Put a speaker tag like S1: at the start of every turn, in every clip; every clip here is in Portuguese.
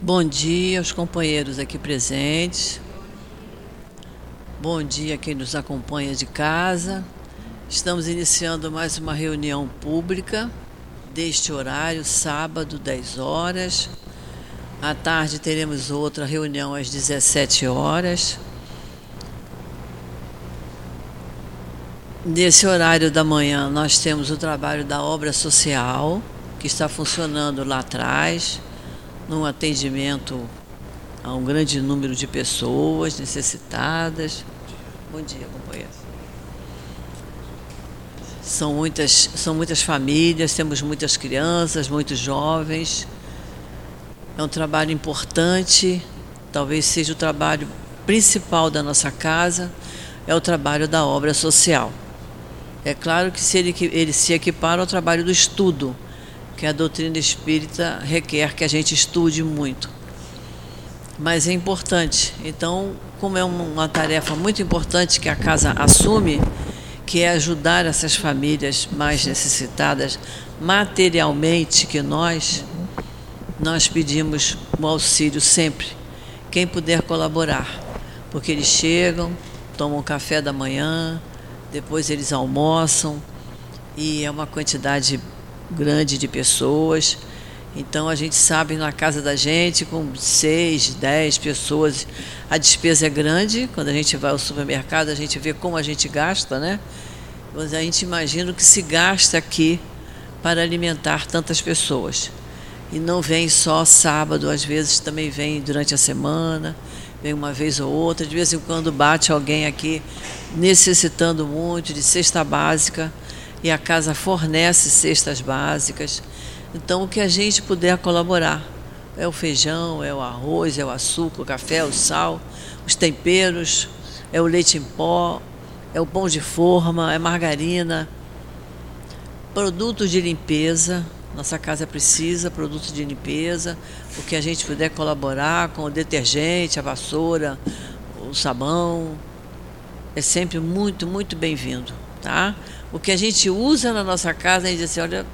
S1: Bom dia aos companheiros aqui presentes. Bom dia a quem nos acompanha de casa. Estamos iniciando mais uma reunião pública deste horário, sábado, 10 horas. À tarde teremos outra reunião às 17 horas. Nesse horário da manhã, nós temos o trabalho da obra social, que está funcionando lá atrás, num atendimento a um grande número de pessoas necessitadas. Bom dia, companheiro. São muitas, são muitas famílias, temos muitas crianças, muitos jovens. É um trabalho importante, talvez seja o trabalho principal da nossa casa, é o trabalho da obra social. É claro que se ele, ele se equipara ao trabalho do estudo, que a doutrina espírita requer que a gente estude muito. Mas é importante. Então, como é uma tarefa muito importante que a casa assume, que é ajudar essas famílias mais necessitadas materialmente que nós, nós pedimos o auxílio sempre. Quem puder colaborar, porque eles chegam, tomam café da manhã, depois eles almoçam e é uma quantidade grande de pessoas. Então a gente sabe na casa da gente, com seis, dez pessoas, a despesa é grande. Quando a gente vai ao supermercado, a gente vê como a gente gasta, né? Mas a gente imagina o que se gasta aqui para alimentar tantas pessoas. E não vem só sábado, às vezes também vem durante a semana vem uma vez ou outra, de vez em quando bate alguém aqui necessitando muito de cesta básica e a casa fornece cestas básicas. Então, o que a gente puder colaborar é o feijão, é o arroz, é o açúcar, o café, o sal, os temperos, é o leite em pó, é o pão de forma, é margarina, produtos de limpeza, nossa casa precisa produtos de limpeza, o que a gente puder colaborar com o detergente, a vassoura, o sabão, é sempre muito, muito bem-vindo, tá? O que a gente usa na nossa casa, a gente diz assim, olha,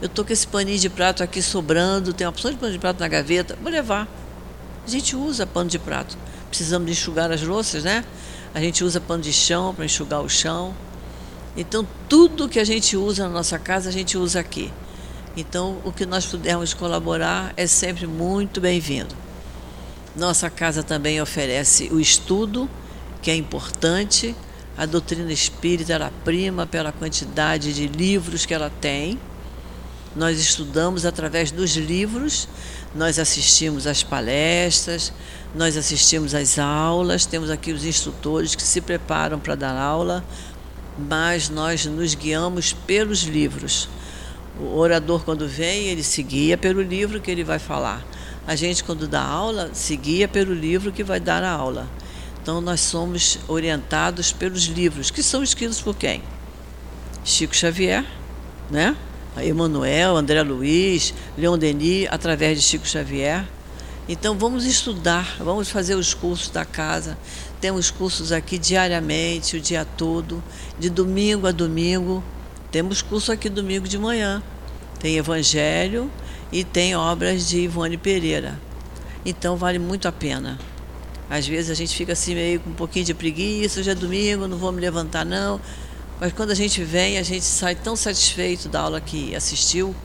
S1: eu tô com esse paninho de prato aqui sobrando, tem uma opção de pano de prato na gaveta, vou levar. A gente usa pano de prato. Precisamos de enxugar as louças, né? A gente usa pano de chão para enxugar o chão. Então, tudo que a gente usa na nossa casa, a gente usa aqui. Então, o que nós pudermos colaborar é sempre muito bem-vindo. Nossa casa também oferece o estudo, que é importante. A doutrina espírita ela prima pela quantidade de livros que ela tem. Nós estudamos através dos livros, nós assistimos às palestras, nós assistimos às aulas, temos aqui os instrutores que se preparam para dar aula, mas nós nos guiamos pelos livros. O orador, quando vem, ele seguia pelo livro que ele vai falar. A gente, quando dá aula, seguia pelo livro que vai dar a aula. Então, nós somos orientados pelos livros, que são escritos por quem? Chico Xavier, né? Emanuel, André Luiz, Leon Denis, através de Chico Xavier. Então, vamos estudar, vamos fazer os cursos da casa. Temos cursos aqui diariamente, o dia todo, de domingo a domingo. Temos curso aqui domingo de manhã. Tem Evangelho e tem obras de Ivone Pereira. Então vale muito a pena. Às vezes a gente fica assim meio com um pouquinho de preguiça, hoje é domingo, não vou me levantar não. Mas quando a gente vem, a gente sai tão satisfeito da aula que assistiu,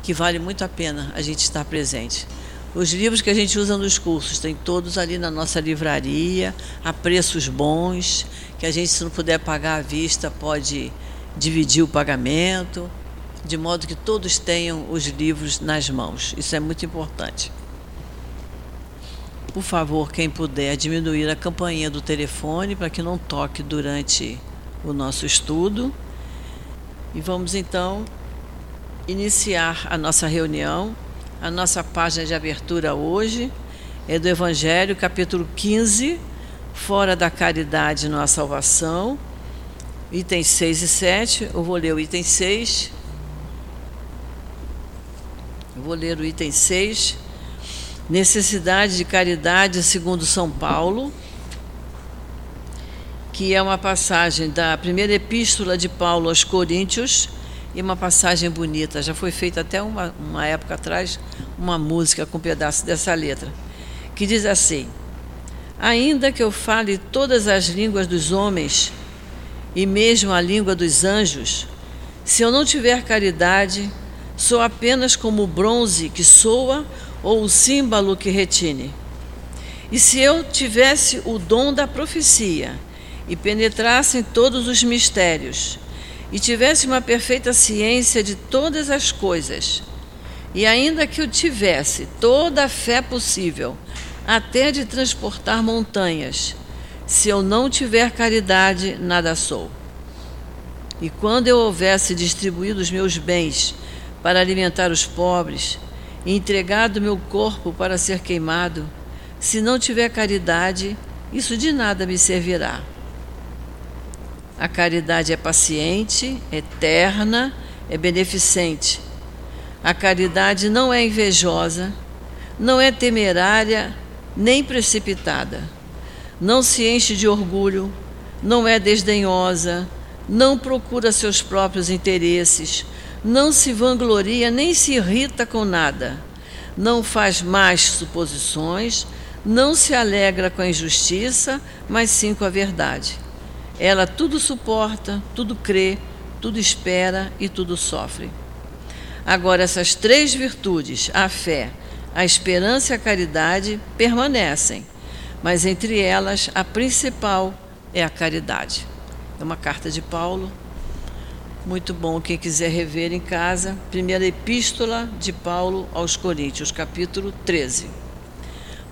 S1: que vale muito a pena a gente estar presente. Os livros que a gente usa nos cursos, tem todos ali na nossa livraria, a preços bons, que a gente, se não puder pagar à vista, pode dividir o pagamento, de modo que todos tenham os livros nas mãos. Isso é muito importante. Por favor, quem puder diminuir a campainha do telefone para que não toque durante o nosso estudo. E vamos então iniciar a nossa reunião. A nossa página de abertura hoje é do Evangelho, capítulo 15, Fora da caridade não há salvação itens 6 e 7. Eu vou ler o item 6. Eu vou ler o item 6. Necessidade de caridade segundo São Paulo, que é uma passagem da primeira epístola de Paulo aos Coríntios, e uma passagem bonita. Já foi feita até uma, uma época atrás uma música com um pedaço dessa letra, que diz assim: Ainda que eu fale todas as línguas dos homens e mesmo a língua dos anjos, se eu não tiver caridade, sou apenas como o bronze que soa ou o símbolo que retine. E se eu tivesse o dom da profecia e penetrasse em todos os mistérios, e tivesse uma perfeita ciência de todas as coisas, e ainda que eu tivesse toda a fé possível, até de transportar montanhas, se eu não tiver caridade, nada sou. E quando eu houvesse distribuído os meus bens para alimentar os pobres, e entregado meu corpo para ser queimado, se não tiver caridade, isso de nada me servirá. A caridade é paciente, eterna, é beneficente. A caridade não é invejosa, não é temerária nem precipitada. Não se enche de orgulho, não é desdenhosa, não procura seus próprios interesses, não se vangloria nem se irrita com nada, não faz más suposições, não se alegra com a injustiça, mas sim com a verdade. Ela tudo suporta, tudo crê, tudo espera e tudo sofre. Agora, essas três virtudes, a fé, a esperança e a caridade, permanecem, mas entre elas a principal é a caridade. É uma carta de Paulo, muito bom quem quiser rever em casa. Primeira epístola de Paulo aos Coríntios, capítulo 13.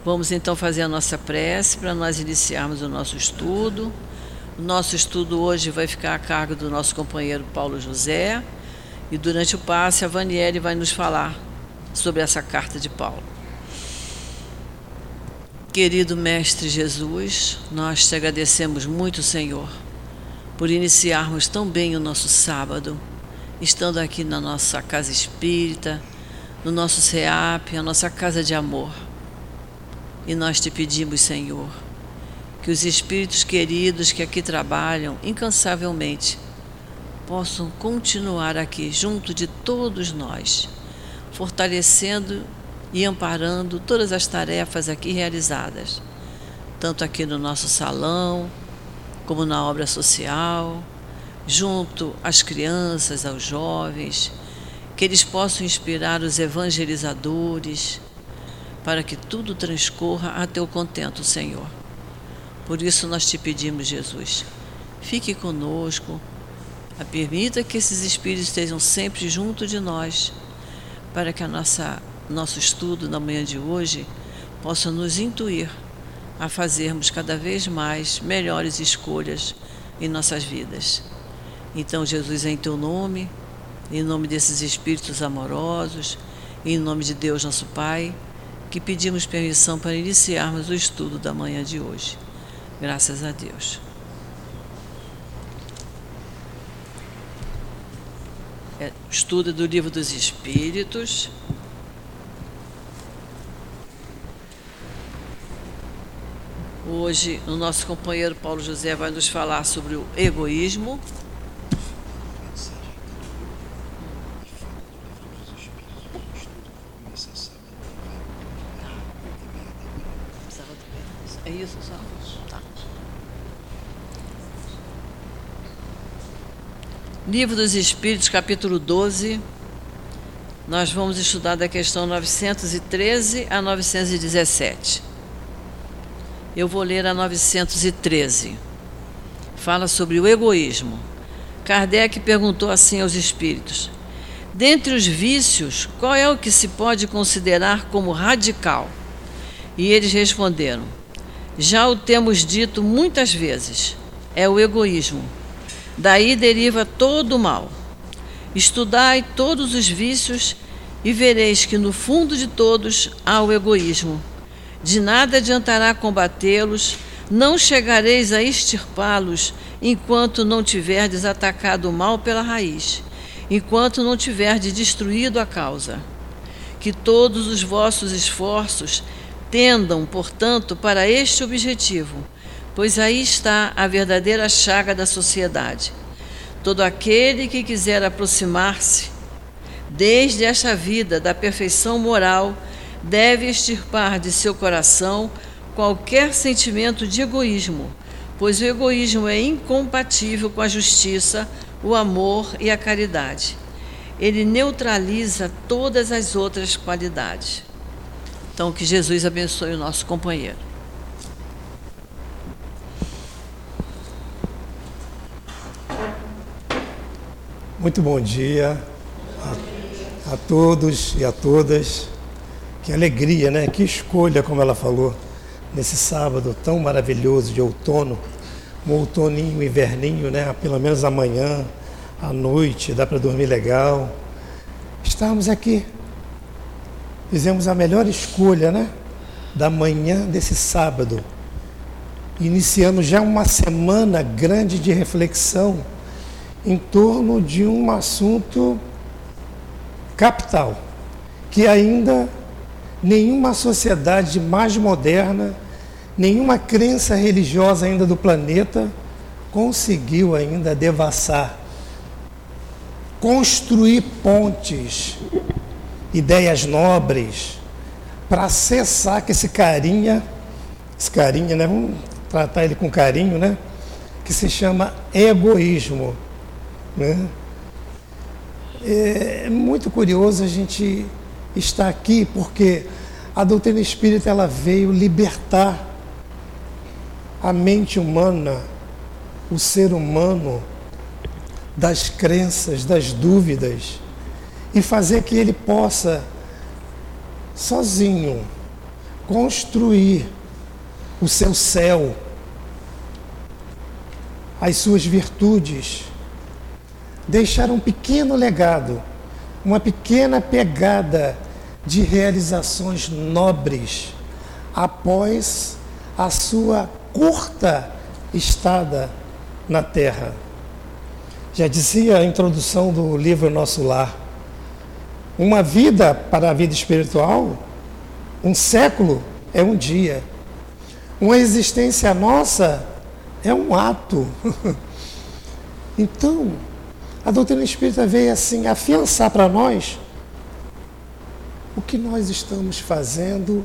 S1: Vamos então fazer a nossa prece para nós iniciarmos o nosso estudo. O nosso estudo hoje vai ficar a cargo do nosso companheiro Paulo José. E durante o passe, a Vaniele vai nos falar sobre essa carta de Paulo. Querido Mestre Jesus, nós te agradecemos muito, Senhor, por iniciarmos tão bem o nosso sábado, estando aqui na nossa casa espírita, no nosso SEAP, a nossa casa de amor. E nós te pedimos, Senhor, que os espíritos queridos que aqui trabalham incansavelmente possam continuar aqui junto de todos nós, fortalecendo e amparando todas as tarefas aqui realizadas, tanto aqui no nosso salão, como na obra social, junto às crianças, aos jovens, que eles possam inspirar os evangelizadores, para que tudo transcorra a teu contento, Senhor. Por isso nós te pedimos, Jesus, fique conosco, permita que esses espíritos estejam sempre junto de nós, para que a nossa nosso estudo na manhã de hoje possa nos intuir a fazermos cada vez mais melhores escolhas em nossas vidas. Então, Jesus, em teu nome, em nome desses espíritos amorosos, em nome de Deus, nosso Pai, que pedimos permissão para iniciarmos o estudo da manhã de hoje. Graças a Deus. É, estudo do Livro dos Espíritos. Hoje, o nosso companheiro Paulo José vai nos falar sobre o egoísmo. É? Tá. Livro dos Espíritos, capítulo 12. Nós vamos estudar da questão 913 a 917. Eu vou ler a 913. Fala sobre o egoísmo. Kardec perguntou assim aos espíritos: Dentre os vícios, qual é o que se pode considerar como radical? E eles responderam: Já o temos dito muitas vezes, é o egoísmo. Daí deriva todo o mal. Estudai todos os vícios e vereis que no fundo de todos há o egoísmo de nada adiantará combatê-los, não chegareis a extirpá-los enquanto não tiverdes atacado o mal pela raiz, enquanto não tiverdes destruído a causa. Que todos os vossos esforços tendam, portanto, para este objetivo, pois aí está a verdadeira chaga da sociedade. Todo aquele que quiser aproximar-se desde esta vida da perfeição moral deve extirpar de seu coração qualquer sentimento de egoísmo, pois o egoísmo é incompatível com a justiça, o amor e a caridade. Ele neutraliza todas as outras qualidades. Então, que Jesus abençoe o nosso companheiro.
S2: Muito bom dia a, a, todos e a todas. Que alegria, né? Que escolha, como ela falou, nesse sábado tão maravilhoso de outono, um outoninho, inverninho, né? Pelo menos amanhã, à noite, dá para dormir legal. Estamos aqui. Fizemos a melhor escolha, né? Da manhã desse sábado, iniciando já uma semana grande de reflexão em torno de um assunto capital, que ainda nenhuma sociedade mais moderna, nenhuma crença religiosa ainda do planeta conseguiu ainda devassar, construir pontes, ideias nobres, para cessar que esse carinha, esse carinha, né? Vamos tratar ele com carinho, né? Que se chama egoísmo. Né? É muito curioso a gente estar aqui porque a doutrina espírita ela veio libertar a mente humana, o ser humano, das crenças, das dúvidas e fazer que ele possa, sozinho, construir o seu céu, as suas virtudes deixar um pequeno legado, uma pequena pegada de realizações nobres após a sua curta estada na Terra. Já dizia a introdução do livro Nosso Lar, uma vida para a vida espiritual, um século é um dia. Uma existência nossa é um ato. então, a doutrina espírita veio assim afiançar para nós o que nós estamos fazendo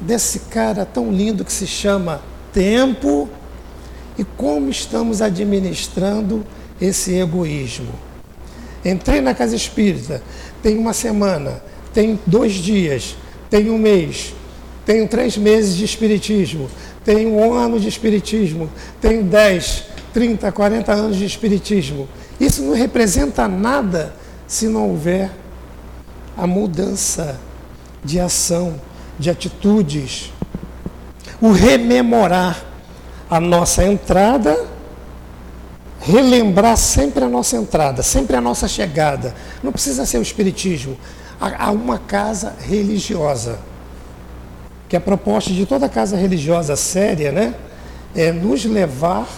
S2: desse cara tão lindo que se chama tempo e como estamos administrando esse egoísmo. Entrei na casa espírita, tem uma semana, tem dois dias, tem um mês, tenho três meses de espiritismo, tenho um ano de espiritismo, tenho 10, 30, 40 anos de espiritismo. Isso não representa nada se não houver a mudança de ação, de atitudes. O rememorar a nossa entrada, relembrar sempre a nossa entrada, sempre a nossa chegada. Não precisa ser o Espiritismo, há uma casa religiosa. Que a proposta de toda casa religiosa séria né, é nos levar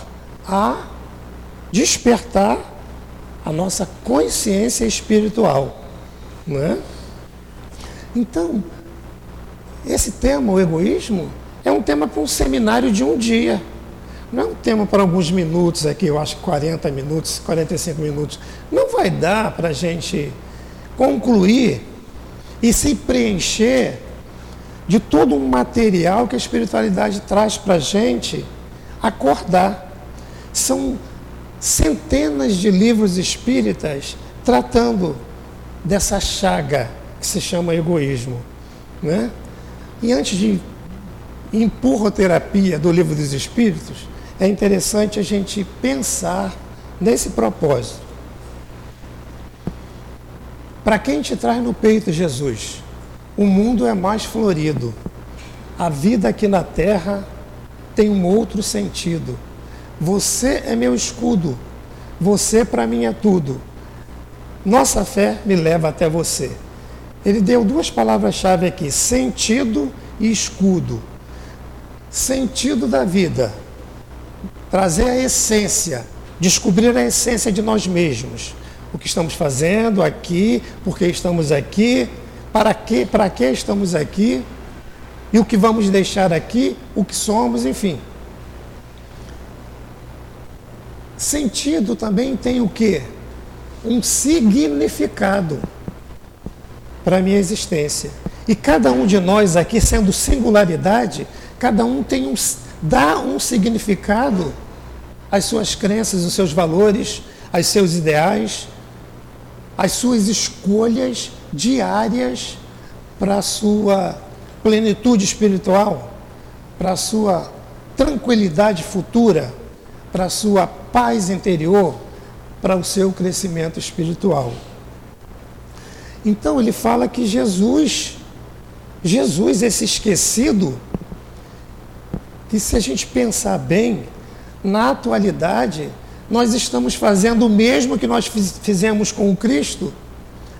S2: a despertar a nossa consciência espiritual. Né? Então, esse tema, o egoísmo, é um tema para um seminário de um dia. Não é um tema para alguns minutos aqui, eu acho 40 minutos, 45 minutos. Não vai dar para a gente concluir e se preencher de todo um material que a espiritualidade traz para a gente acordar. São centenas de livros espíritas tratando dessa chaga que se chama egoísmo. Né? E antes de empurroterapia do livro dos espíritos, é interessante a gente pensar nesse propósito. Para quem te traz no peito Jesus, o mundo é mais florido. A vida aqui na terra tem um outro sentido você é meu escudo. Você para mim é tudo. Nossa fé me leva até você. Ele deu duas palavras-chave aqui: sentido e escudo. Sentido da vida. Trazer a essência, descobrir a essência de nós mesmos. O que estamos fazendo aqui, por que estamos aqui, para que, para que estamos aqui e o que vamos deixar aqui, o que somos, enfim. Sentido também tem o quê? Um significado para a minha existência. E cada um de nós aqui, sendo singularidade, cada um tem um, dá um significado às suas crenças, aos seus valores, aos seus ideais, às suas escolhas diárias para a sua plenitude espiritual, para a sua tranquilidade futura, para a sua paz interior, para o seu crescimento espiritual. Então ele fala que Jesus, Jesus, esse esquecido, que se a gente pensar bem, na atualidade, nós estamos fazendo o mesmo que nós fizemos com o Cristo,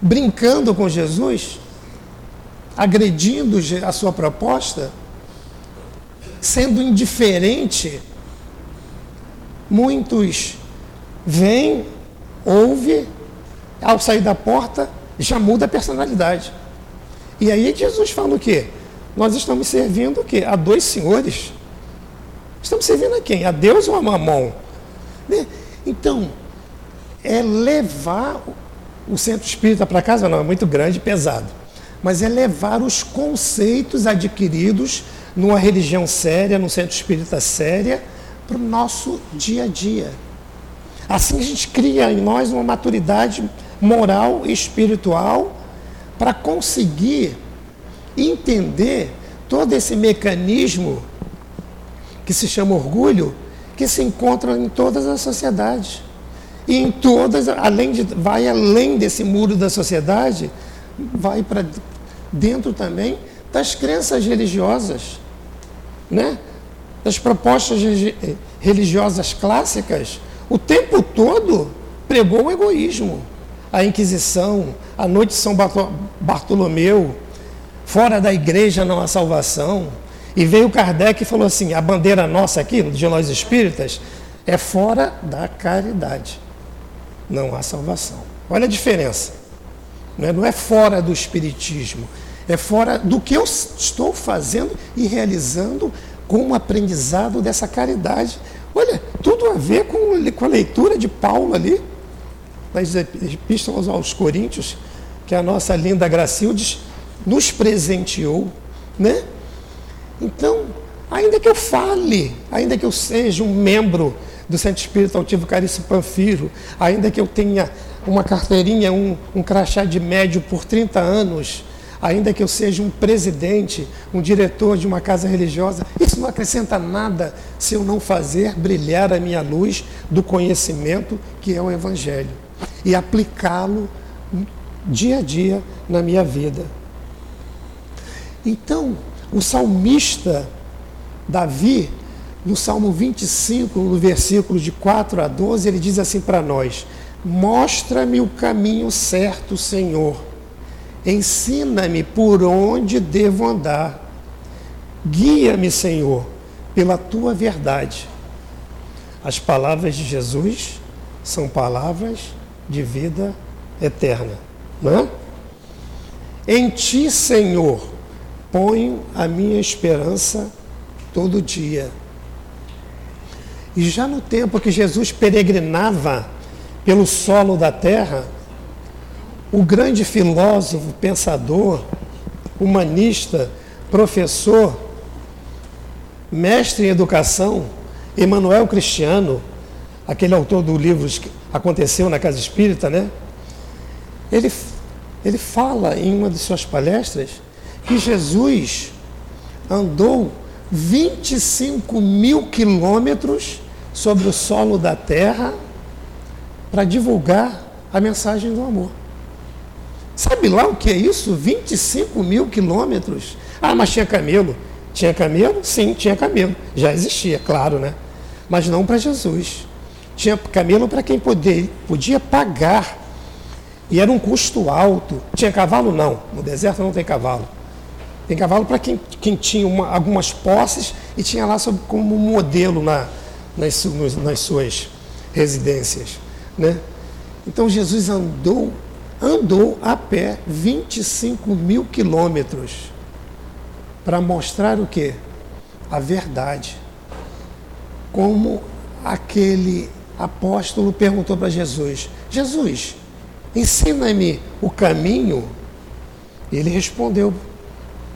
S2: brincando com Jesus, agredindo a sua proposta, sendo indiferente. Muitos vêm, ouvem, ao sair da porta, já muda a personalidade. E aí Jesus fala o quê? Nós estamos servindo o quê? A dois senhores. Estamos servindo a quem? A Deus ou a Mamon? Né? Então, é levar o centro espírita para casa, não, é muito grande e pesado, mas é levar os conceitos adquiridos numa religião séria, num centro espírita séria, para o nosso dia a dia. Assim a gente cria em nós uma maturidade moral e espiritual para conseguir entender todo esse mecanismo que se chama orgulho, que se encontra em todas as sociedades. E em todas, além de, vai além desse muro da sociedade, vai para dentro também das crenças religiosas, né? das propostas religiosas clássicas. O tempo todo pregou o egoísmo a Inquisição, a noite de São Bartolomeu, fora da igreja não há salvação. E veio Kardec e falou assim: a bandeira nossa aqui, de nós espíritas, é fora da caridade. Não há salvação. Olha a diferença. Não é, é fora do espiritismo, é fora do que eu estou fazendo e realizando com aprendizado dessa caridade. Olha, tudo a ver com a leitura de Paulo ali nas epístolas aos Coríntios, que a nossa linda Gracildes nos presenteou, né? Então, ainda que eu fale, ainda que eu seja um membro do Centro Espírita Altivo Carício Panfiro, ainda que eu tenha uma carteirinha, um, um crachá de médio por 30 anos, ainda que eu seja um presidente, um diretor de uma casa religiosa, isso não acrescenta nada se eu não fazer brilhar a minha luz do conhecimento que é o Evangelho e aplicá-lo dia a dia na minha vida. Então, o salmista Davi, no Salmo 25, no versículo de 4 a 12, ele diz assim para nós: Mostra-me o caminho certo, Senhor. Ensina-me por onde devo andar. Guia-me, Senhor, pela tua verdade. As palavras de Jesus são palavras de vida eterna. É? Em ti, Senhor, ponho a minha esperança todo dia. E já no tempo que Jesus peregrinava pelo solo da terra, o grande filósofo, pensador, humanista, professor, mestre em educação, Emanuel Cristiano, aquele autor do livro aconteceu na Casa Espírita, né? Ele, ele fala em uma de suas palestras que Jesus andou 25 mil quilômetros sobre o solo da terra para divulgar a mensagem do amor. Sabe lá o que é isso? 25 mil quilômetros. Ah, mas tinha camelo. Tinha camelo? Sim, tinha camelo. Já existia, claro, né? Mas não para Jesus. Tinha camelo para quem poder, podia pagar. E era um custo alto. Tinha cavalo? Não. No deserto não tem cavalo. Tem cavalo para quem, quem tinha uma, algumas posses e tinha lá como modelo na, nas, nas suas residências. Né? Então Jesus andou, andou a pé 25 mil quilômetros para mostrar o que? A verdade. Como aquele apóstolo perguntou para Jesus: Jesus, ensina-me o caminho. Ele respondeu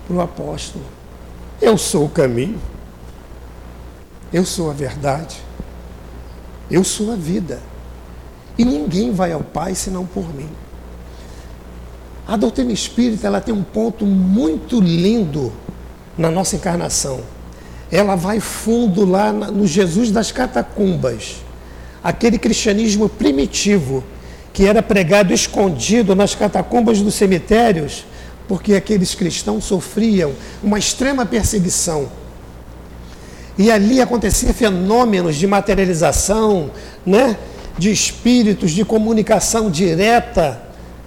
S2: para o apóstolo: Eu sou o caminho, eu sou a verdade, eu sou a vida. E ninguém vai ao Pai senão por mim. A doutrina espírita ela tem um ponto muito lindo na nossa encarnação. Ela vai fundo lá no Jesus das catacumbas, aquele cristianismo primitivo que era pregado escondido nas catacumbas dos cemitérios, porque aqueles cristãos sofriam uma extrema perseguição. E ali acontecia fenômenos de materialização, né? de espíritos, de comunicação direta,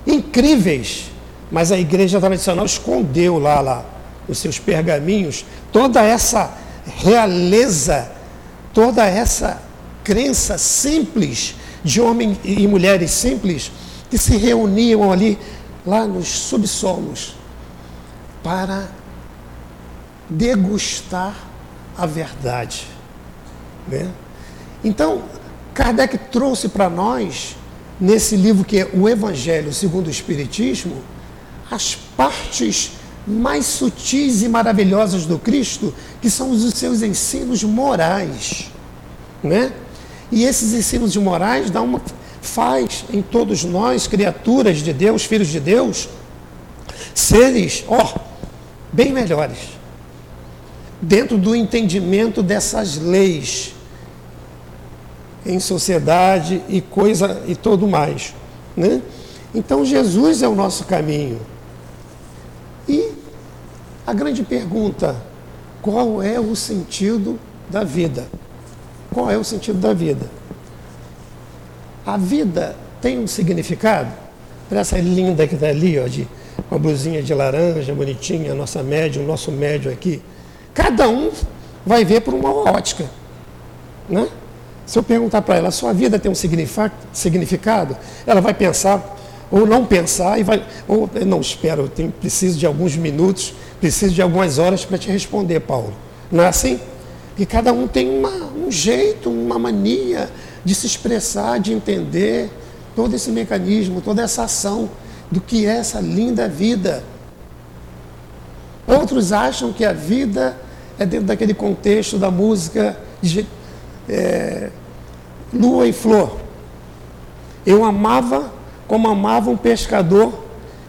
S2: incríveis. Mas a igreja tradicional escondeu lá, lá os seus pergaminhos toda essa realeza, toda essa crença simples de homens e mulheres simples que se reuniam ali, lá nos subsolos, para degustar a verdade. Né? Então, Kardec trouxe para nós, nesse livro que é o Evangelho segundo o Espiritismo, as partes mais sutis e maravilhosas do Cristo, que são os seus ensinos morais. Né? E esses ensinos morais dão uma, faz em todos nós, criaturas de Deus, filhos de Deus, seres, ó, bem melhores, dentro do entendimento dessas leis em sociedade e coisa e tudo mais. Né? Então Jesus é o nosso caminho. E a grande pergunta, qual é o sentido da vida? Qual é o sentido da vida? A vida tem um significado? Para essa linda que está ali, ó, de uma blusinha de laranja, bonitinha, nossa média, o nosso médio aqui. Cada um vai ver por uma ótica. Né? Se eu perguntar para ela, sua vida tem um significado, ela vai pensar, ou não pensar, e vai, ou não, espero, eu tenho, preciso de alguns minutos, preciso de algumas horas para te responder, Paulo. Não é assim? E cada um tem uma, um jeito, uma mania de se expressar, de entender todo esse mecanismo, toda essa ação do que é essa linda vida. Outros acham que a vida é dentro daquele contexto da música de, é, lua e flor. Eu amava como amava um pescador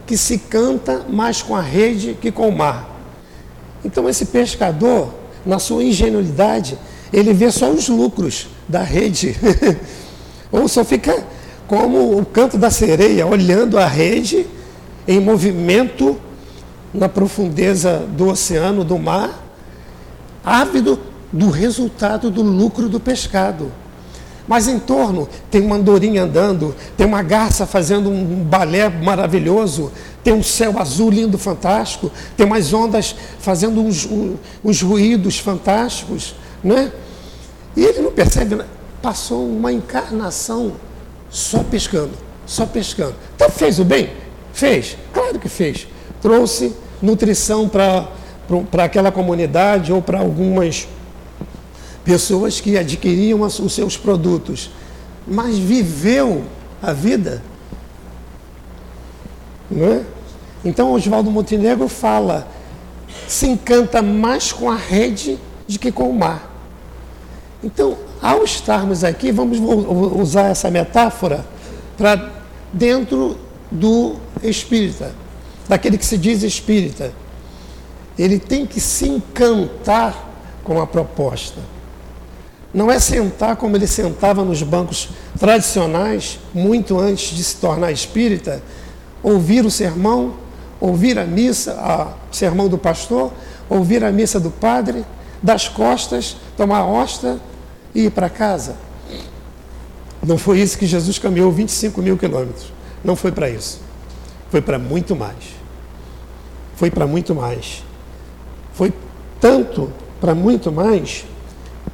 S2: que se canta mais com a rede que com o mar. Então esse pescador, na sua ingenuidade, ele vê só os lucros da rede. Ou só fica como o canto da sereia, olhando a rede em movimento na profundeza do oceano, do mar, ávido do resultado do lucro do pescado. Mas em torno tem uma andorinha andando, tem uma garça fazendo um balé maravilhoso, tem um céu azul lindo, fantástico, tem umas ondas fazendo uns, uns ruídos fantásticos, né? E ele não percebe, né? passou uma encarnação só pescando, só pescando. Então fez o bem? Fez, claro que fez. Trouxe nutrição para aquela comunidade ou para algumas pessoas que adquiriam os seus produtos, mas viveu a vida. Não é? Então Oswaldo Montenegro fala, se encanta mais com a rede do que com o mar. Então, ao estarmos aqui, vamos usar essa metáfora para dentro do espírita, daquele que se diz espírita. Ele tem que se encantar com a proposta. Não é sentar como ele sentava nos bancos tradicionais, muito antes de se tornar espírita, ouvir o sermão, ouvir a missa, o sermão do pastor, ouvir a missa do padre, das costas, tomar a hóstia e ir para casa. Não foi isso que Jesus caminhou 25 mil quilômetros. Não foi para isso. Foi para muito mais. Foi para muito mais. Foi tanto para muito mais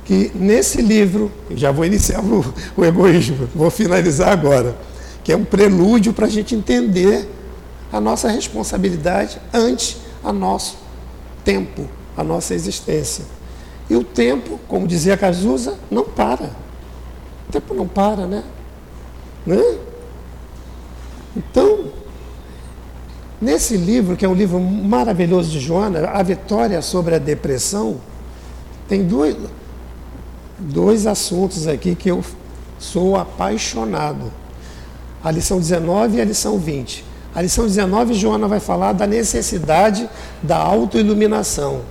S2: que nesse livro, já vou iniciar o, o egoísmo, vou finalizar agora, que é um prelúdio para a gente entender a nossa responsabilidade ante a nosso tempo, a nossa existência. E o tempo, como dizia Cazuza, não para. O tempo não para, né? né? Então, nesse livro, que é um livro maravilhoso de Joana, A Vitória sobre a Depressão, tem dois, dois assuntos aqui que eu sou apaixonado. A lição 19 e a lição 20. A lição 19, Joana vai falar da necessidade da autoiluminação.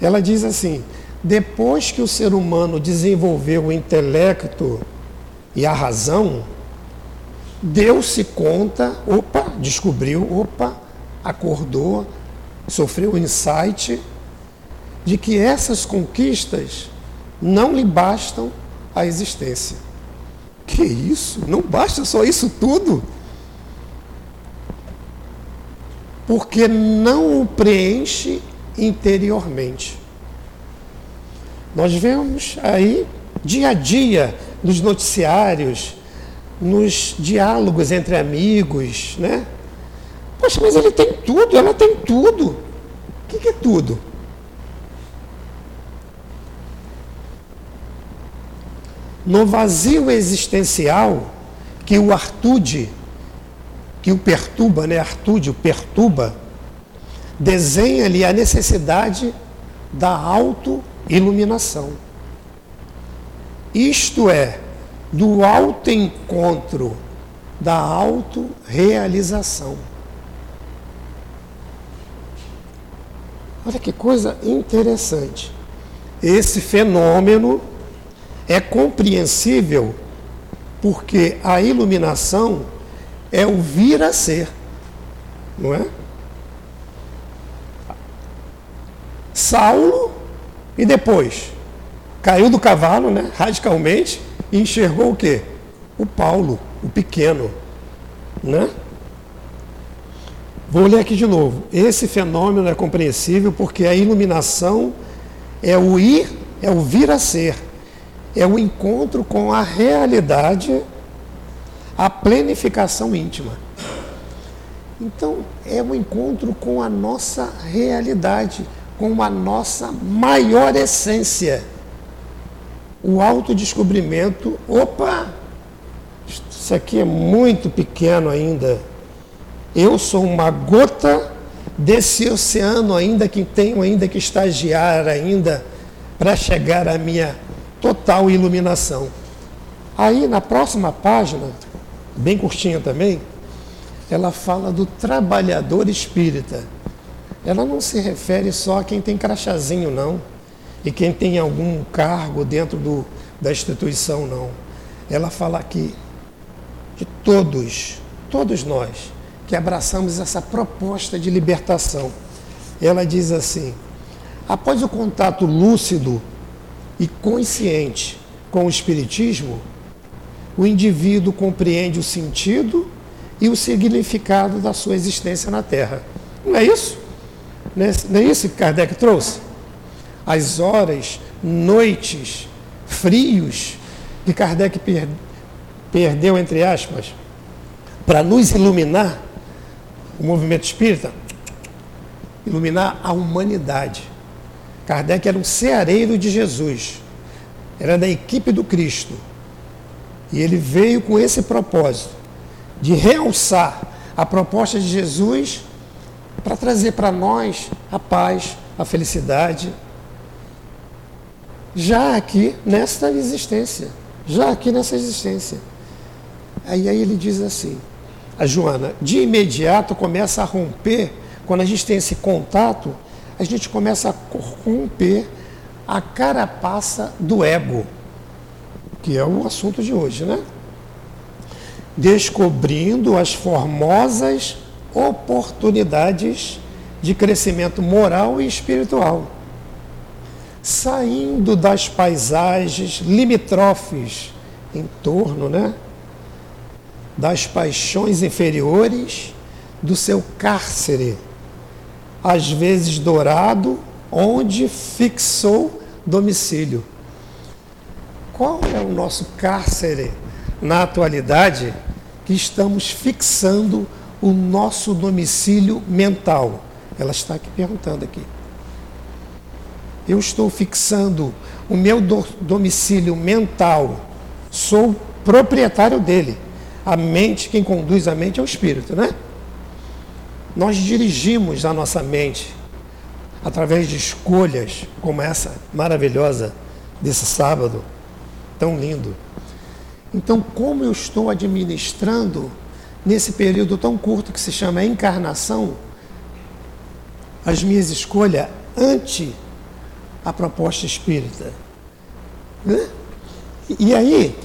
S2: Ela diz assim: depois que o ser humano desenvolveu o intelecto e a razão, deu-se conta, opa, descobriu, opa, acordou, sofreu o insight de que essas conquistas não lhe bastam à existência. Que isso? Não basta só isso tudo? Porque não o preenche interiormente. Nós vemos aí dia a dia nos noticiários, nos diálogos entre amigos, né? Poxa, mas ele tem tudo, ela tem tudo. O que, é tudo? No vazio existencial que o Artude, que o perturba, né? Artude o perturba, desenha-lhe a necessidade da autoiluminação. Isto é, do autoencontro, da autorrealização. Olha que coisa interessante. Esse fenômeno é compreensível porque a iluminação é o vir a ser, não é? Saulo e depois caiu do cavalo, né, radicalmente, e enxergou o quê? O Paulo, o pequeno, né? Vou ler aqui de novo. Esse fenômeno é compreensível porque a iluminação é o ir, é o vir a ser, é o encontro com a realidade, a plenificação íntima. Então, é o encontro com a nossa realidade com a nossa maior essência. O autodescobrimento, opa, isso aqui é muito pequeno ainda. Eu sou uma gota desse oceano ainda que tenho ainda que estagiar ainda para chegar à minha total iluminação. Aí na próxima página, bem curtinha também, ela fala do trabalhador espírita ela não se refere só a quem tem crachazinho, não, e quem tem algum cargo dentro do, da instituição, não. Ela fala aqui de todos, todos nós, que abraçamos essa proposta de libertação. Ela diz assim: após o contato lúcido e consciente com o Espiritismo, o indivíduo compreende o sentido e o significado da sua existência na Terra. Não é isso? Não é isso que Kardec trouxe? As horas, noites, frios que Kardec per perdeu, entre aspas, para nos iluminar, o movimento espírita, iluminar a humanidade. Kardec era um ceareiro de Jesus, era da equipe do Cristo. E ele veio com esse propósito de realçar a proposta de Jesus para trazer para nós a paz, a felicidade, já aqui nesta existência, já aqui nessa existência. Aí, aí ele diz assim, a Joana, de imediato começa a romper, quando a gente tem esse contato, a gente começa a romper a carapaça do ego, que é o assunto de hoje, né? Descobrindo as formosas oportunidades de crescimento moral e espiritual, saindo das paisagens limítrofes em torno, né, das paixões inferiores do seu cárcere, às vezes dourado, onde fixou domicílio. Qual é o nosso cárcere na atualidade que estamos fixando o nosso domicílio mental? Ela está aqui perguntando aqui. eu estou fixando o meu do, domicílio mental, sou proprietário dele. A mente, quem conduz a mente é o espírito, né? Nós dirigimos a nossa mente através de escolhas como essa maravilhosa desse sábado, tão lindo. Então, como eu estou administrando nesse período tão curto que se chama encarnação, as minhas escolhas ante a proposta espírita? Né? E aí,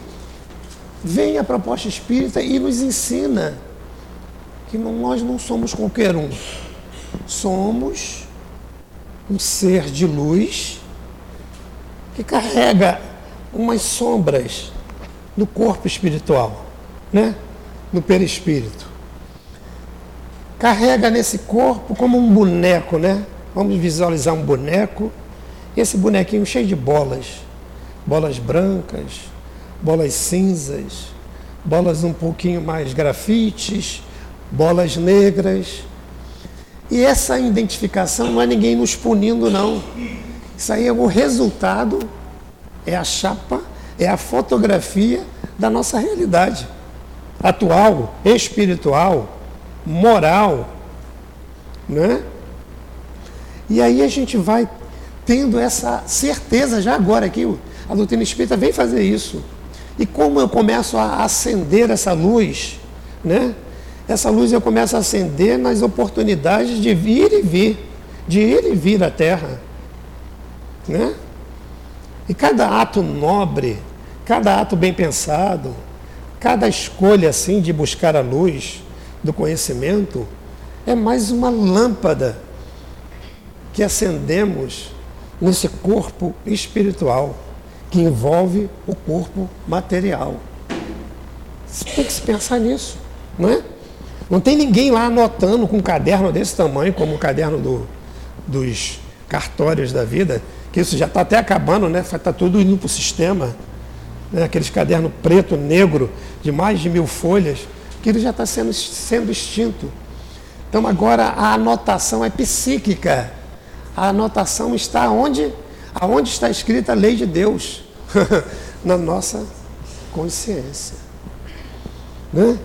S2: vem a proposta espírita e nos ensina que nós não somos qualquer um. Somos um ser de luz que carrega umas sombras no corpo espiritual, né? No perispírito. Carrega nesse corpo como um boneco, né? Vamos visualizar um boneco. Esse bonequinho cheio de bolas. Bolas brancas, bolas cinzas, bolas um pouquinho mais grafites, bolas negras. E essa identificação não é ninguém nos punindo, não. Isso aí é o resultado, é a chapa, é a fotografia da nossa realidade atual, espiritual, moral, né? E aí a gente vai tendo essa certeza já agora que a doutrina espírita vem fazer isso. E como eu começo a acender essa luz, né? Essa luz eu começo a acender nas oportunidades de vir e vir, de ir e vir à Terra, né? E cada ato nobre, cada ato bem pensado, cada escolha assim de buscar a luz do conhecimento é mais uma lâmpada que acendemos nesse corpo espiritual que envolve o corpo material. Você tem que se pensar nisso, não é? Não tem ninguém lá anotando com um caderno desse tamanho, como o caderno do, dos cartórios da vida, que isso já está até acabando, né? Está tudo indo para o sistema. Né? Aqueles cadernos preto, negro, de mais de mil folhas, que ele já está sendo, sendo extinto. Então agora a anotação é psíquica. A anotação está onde? Aonde está escrita a lei de Deus? Na nossa consciência. Né?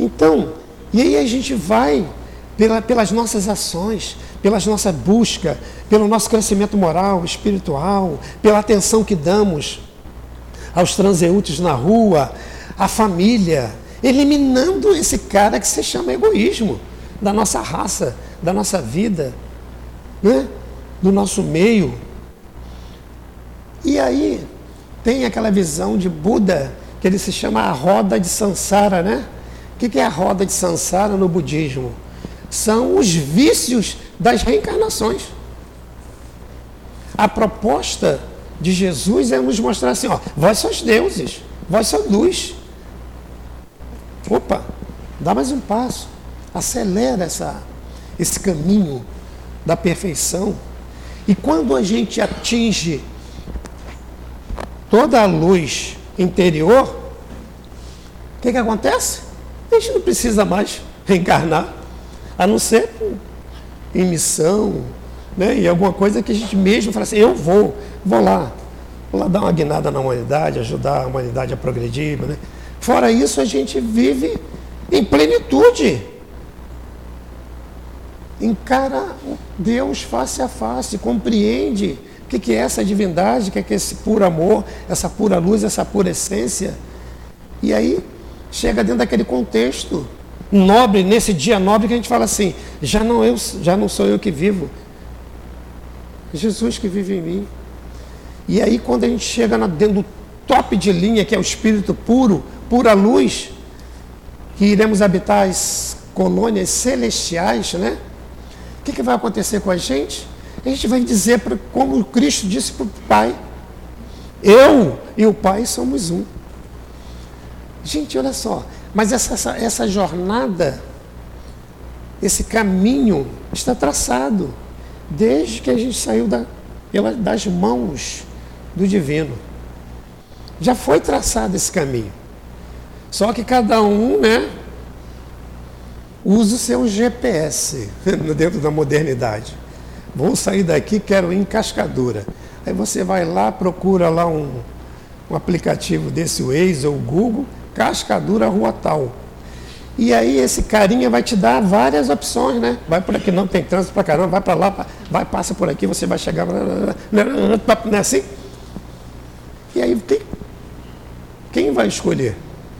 S2: Então, e aí a gente vai pela, pelas nossas ações, pelas nossas buscas, pelo nosso crescimento moral, espiritual, pela atenção que damos aos transeúntes na rua, à família, eliminando esse cara que se chama egoísmo da nossa raça, da nossa vida, né? do nosso meio. E aí tem aquela visão de Buda, que ele se chama a roda de Sansara, né? O que é a roda de Sansara no budismo? São os vícios das reencarnações. A proposta de Jesus é nos mostrar assim: ó, vós sois deuses, vós sois luz. Opa, dá mais um passo, acelera essa, esse caminho da perfeição. E quando a gente atinge toda a luz interior, o que, que acontece? A gente não precisa mais reencarnar, a não ser em missão, né? e alguma coisa que a gente mesmo fala assim, eu vou, vou lá, vou lá dar uma guinada na humanidade, ajudar a humanidade a progredir. Né? Fora isso, a gente vive em plenitude. Encara Deus face a face, compreende o que é essa divindade, o que é esse puro amor, essa pura luz, essa pura essência. E aí chega dentro daquele contexto nobre, nesse dia nobre que a gente fala assim, já não, eu, já não sou eu que vivo, Jesus que vive em mim. E aí quando a gente chega dentro do top de linha, que é o Espírito puro, pura luz, que iremos habitar as colônias celestiais, né? O que, que vai acontecer com a gente? A gente vai dizer, como Cristo disse para o Pai, eu e o Pai somos um. Gente, olha só, mas essa, essa, essa jornada, esse caminho está traçado desde que a gente saiu da, das mãos do divino. Já foi traçado esse caminho. Só que cada um, né, usa o seu GPS dentro da modernidade. Vou sair daqui, quero ir em Cascadura. Aí você vai lá, procura lá um, um aplicativo desse Waze ou Google, Cascadura Rua Tal. E aí esse carinha vai te dar várias opções, né? Vai por aqui, não tem trânsito pra caramba, vai para lá, vai, passa por aqui, você vai chegar. Não é assim? E aí tem. Quem vai escolher?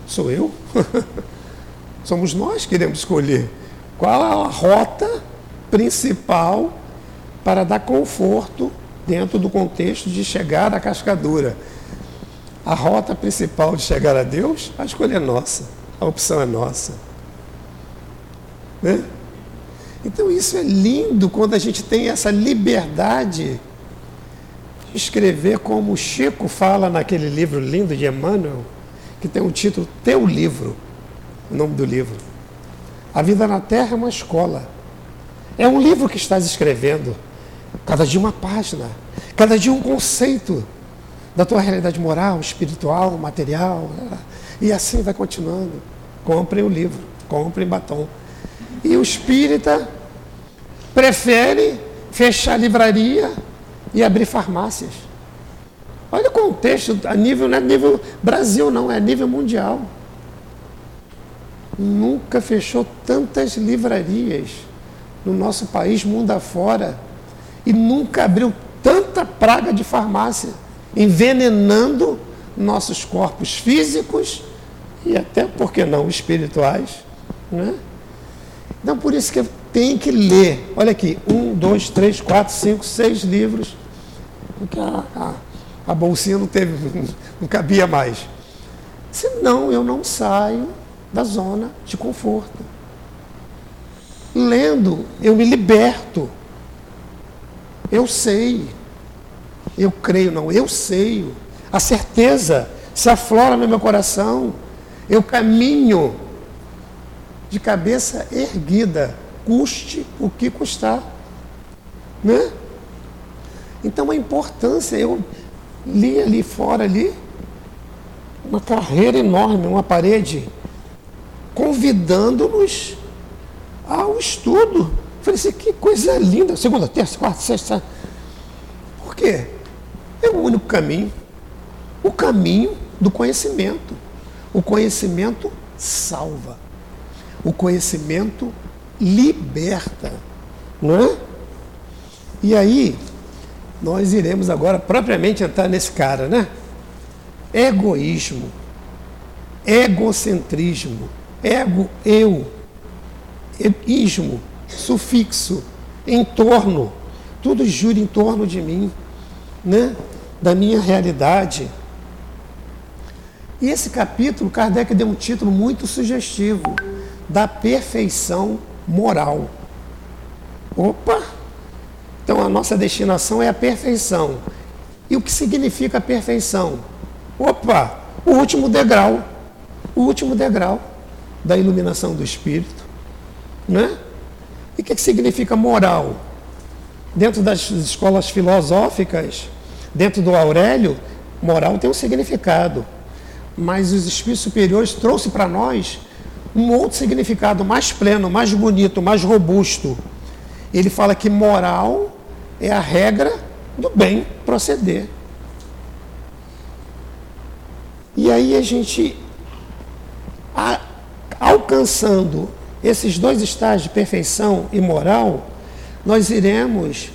S2: Sou eu? Somos nós que queremos escolher qual a rota principal para dar conforto dentro do contexto de chegar à cascadura. A rota principal de chegar a Deus, a escolha é nossa, a opção é nossa. Né? Então isso é lindo quando a gente tem essa liberdade de escrever como Chico fala naquele livro lindo de Emmanuel, que tem o título Teu Livro o nome do livro. A vida na Terra é uma escola. É um livro que estás escrevendo. Cada dia uma página, cada dia um conceito da tua realidade moral, espiritual, material. E assim vai continuando. Comprem o livro, comprem batom. E o espírita prefere fechar livraria e abrir farmácias. Olha o contexto, a nível, não é nível Brasil, não, é nível mundial nunca fechou tantas livrarias no nosso país, mundo afora, e nunca abriu tanta praga de farmácia, envenenando nossos corpos físicos e até, por que não, espirituais. Né? Então, por isso que tem que ler. Olha aqui, um, dois, três, quatro, cinco, seis livros. Porque a, a, a bolsinha não teve, não cabia mais. Senão eu não saio da zona de conforto. Lendo, eu me liberto. Eu sei. Eu creio, não, eu sei. A certeza se aflora no meu coração. Eu caminho de cabeça erguida, custe o que custar. Né? Então a importância, eu li ali fora ali, uma carreira enorme, uma parede convidando-nos ao estudo. Falei assim, que coisa linda, segunda, terça, quarta, sexta. Por quê? É o único caminho. O caminho do conhecimento. O conhecimento salva. O conhecimento liberta. Não é? E aí, nós iremos agora propriamente entrar nesse cara, né? Egoísmo, egocentrismo, ego, eu, ismo, sufixo, em torno, tudo gira em torno de mim, né? da minha realidade. E esse capítulo, Kardec deu um título muito sugestivo, da perfeição moral. Opa! Então a nossa destinação é a perfeição. E o que significa a perfeição? Opa! O último degrau. O último degrau da iluminação do espírito. Né? E o que, que significa moral? Dentro das escolas filosóficas, dentro do Aurélio, moral tem um significado. Mas os espíritos superiores trouxeram para nós um outro significado mais pleno, mais bonito, mais robusto. Ele fala que moral é a regra do bem proceder. E aí a gente alcançando esses dois estágios de perfeição e moral, nós iremos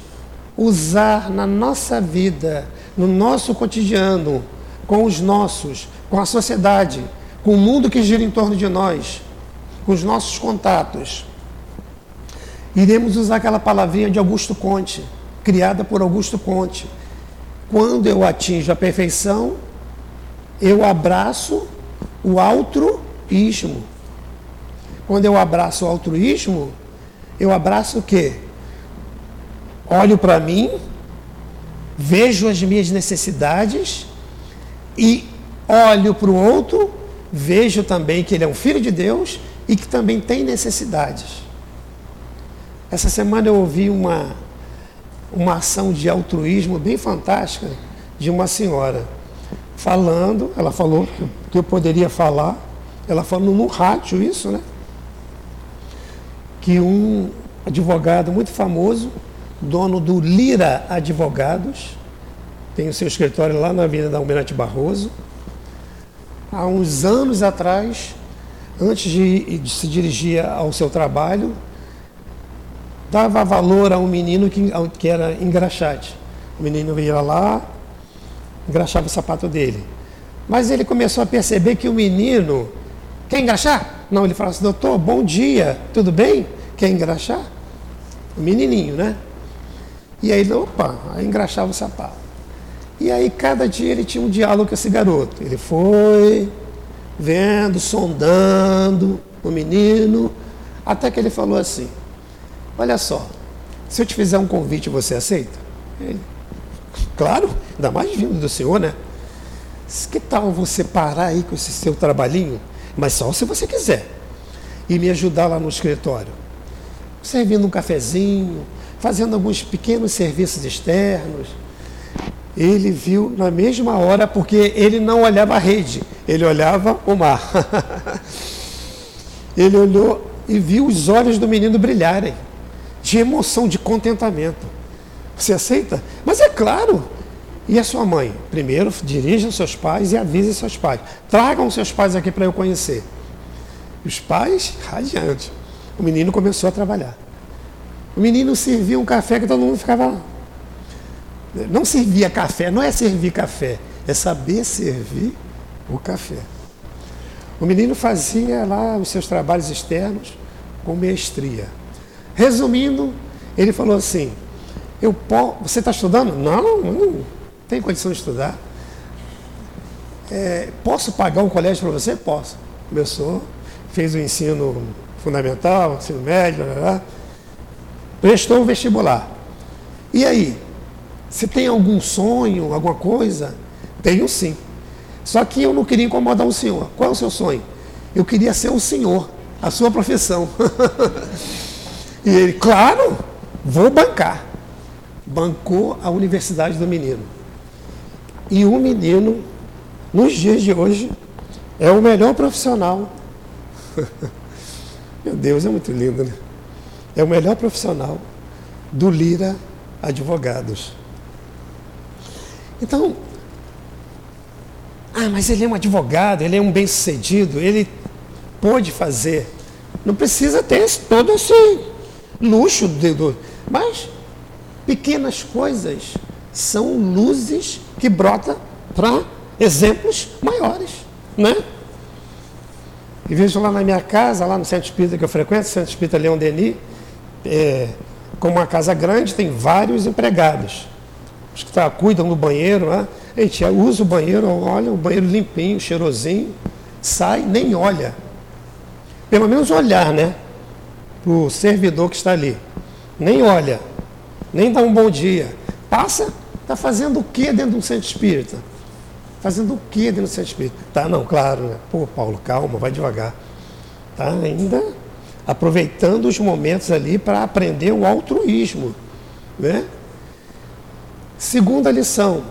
S2: usar na nossa vida, no nosso cotidiano, com os nossos, com a sociedade, com o mundo que gira em torno de nós, com os nossos contatos. Iremos usar aquela palavrinha de Augusto Conte, criada por Augusto Conte. Quando eu atinjo a perfeição, eu abraço o altruísmo. Quando eu abraço o altruísmo, eu abraço o quê? Olho para mim, vejo as minhas necessidades e olho para o outro, vejo também que ele é um filho de Deus e que também tem necessidades. Essa semana eu ouvi uma, uma ação de altruísmo bem fantástica de uma senhora falando, ela falou que eu poderia falar, ela falou no rádio isso, né? que um advogado muito famoso, dono do Lira Advogados, tem o seu escritório lá na Avenida Almirante Barroso. Há uns anos atrás, antes de, de se dirigir ao seu trabalho, dava valor a um menino que, que era engraxate. O menino ia lá, engraxava o sapato dele. Mas ele começou a perceber que o menino quer engraxar? Não, ele falava assim, doutor, bom dia, tudo bem? Quer engraxar? O menininho, né? E aí, opa, aí engraxava o sapato. E aí, cada dia ele tinha um diálogo com esse garoto. Ele foi vendo, sondando o menino, até que ele falou assim: Olha só, se eu te fizer um convite, você aceita? Ele, claro, ainda mais vindo do senhor, né? Que tal você parar aí com esse seu trabalhinho, mas só se você quiser, e me ajudar lá no escritório? Servindo um cafezinho, fazendo alguns pequenos serviços externos. Ele viu na mesma hora, porque ele não olhava a rede, ele olhava o mar. ele olhou e viu os olhos do menino brilharem, de emoção, de contentamento. Você aceita? Mas é claro, e a sua mãe? Primeiro, dirija seus pais e avise seus pais. Tragam seus pais aqui para eu conhecer. Os pais, radiante. O menino começou a trabalhar. O menino servia um café que todo mundo ficava. Não servia café, não é servir café, é saber servir o café. O menino fazia lá os seus trabalhos externos com mestria. Resumindo, ele falou assim: eu posso, você está estudando? Não, não tem condição de estudar. É, posso pagar um colégio para você? Posso. Começou, fez o ensino fundamental, ensino médio, blá, blá, prestou o vestibular. E aí? Você tem algum sonho, alguma coisa? Tenho sim. Só que eu não queria incomodar o senhor. Qual é o seu sonho? Eu queria ser o senhor, a sua profissão. e ele, claro, vou bancar. Bancou a universidade do menino. E o menino, nos dias de hoje, é o melhor profissional. Meu Deus, é muito lindo, né? É o melhor profissional do Lira Advogados. Então, ah, mas ele é um advogado, ele é um bem-sucedido, ele pode fazer. Não precisa ter todo esse luxo, de, do, mas pequenas coisas são luzes que brotam para exemplos maiores, né? E vejo lá na minha casa, lá no centro espírita que eu frequento, centro espírita Leão Denis, é, como uma casa grande, tem vários empregados. Os que tá, cuidam do banheiro, né? a gente usa o banheiro, olha o banheiro limpinho, cheirosinho, sai, nem olha. Pelo menos olhar, né? O servidor que está ali. Nem olha, nem dá um bom dia. Passa, está fazendo o que dentro de um centro espírita? Fazendo o que dentro do centro espírita? Tá, não, claro, né? Pô, Paulo, calma, vai devagar. Tá ainda aproveitando os momentos ali para aprender o altruísmo. Né? Segunda lição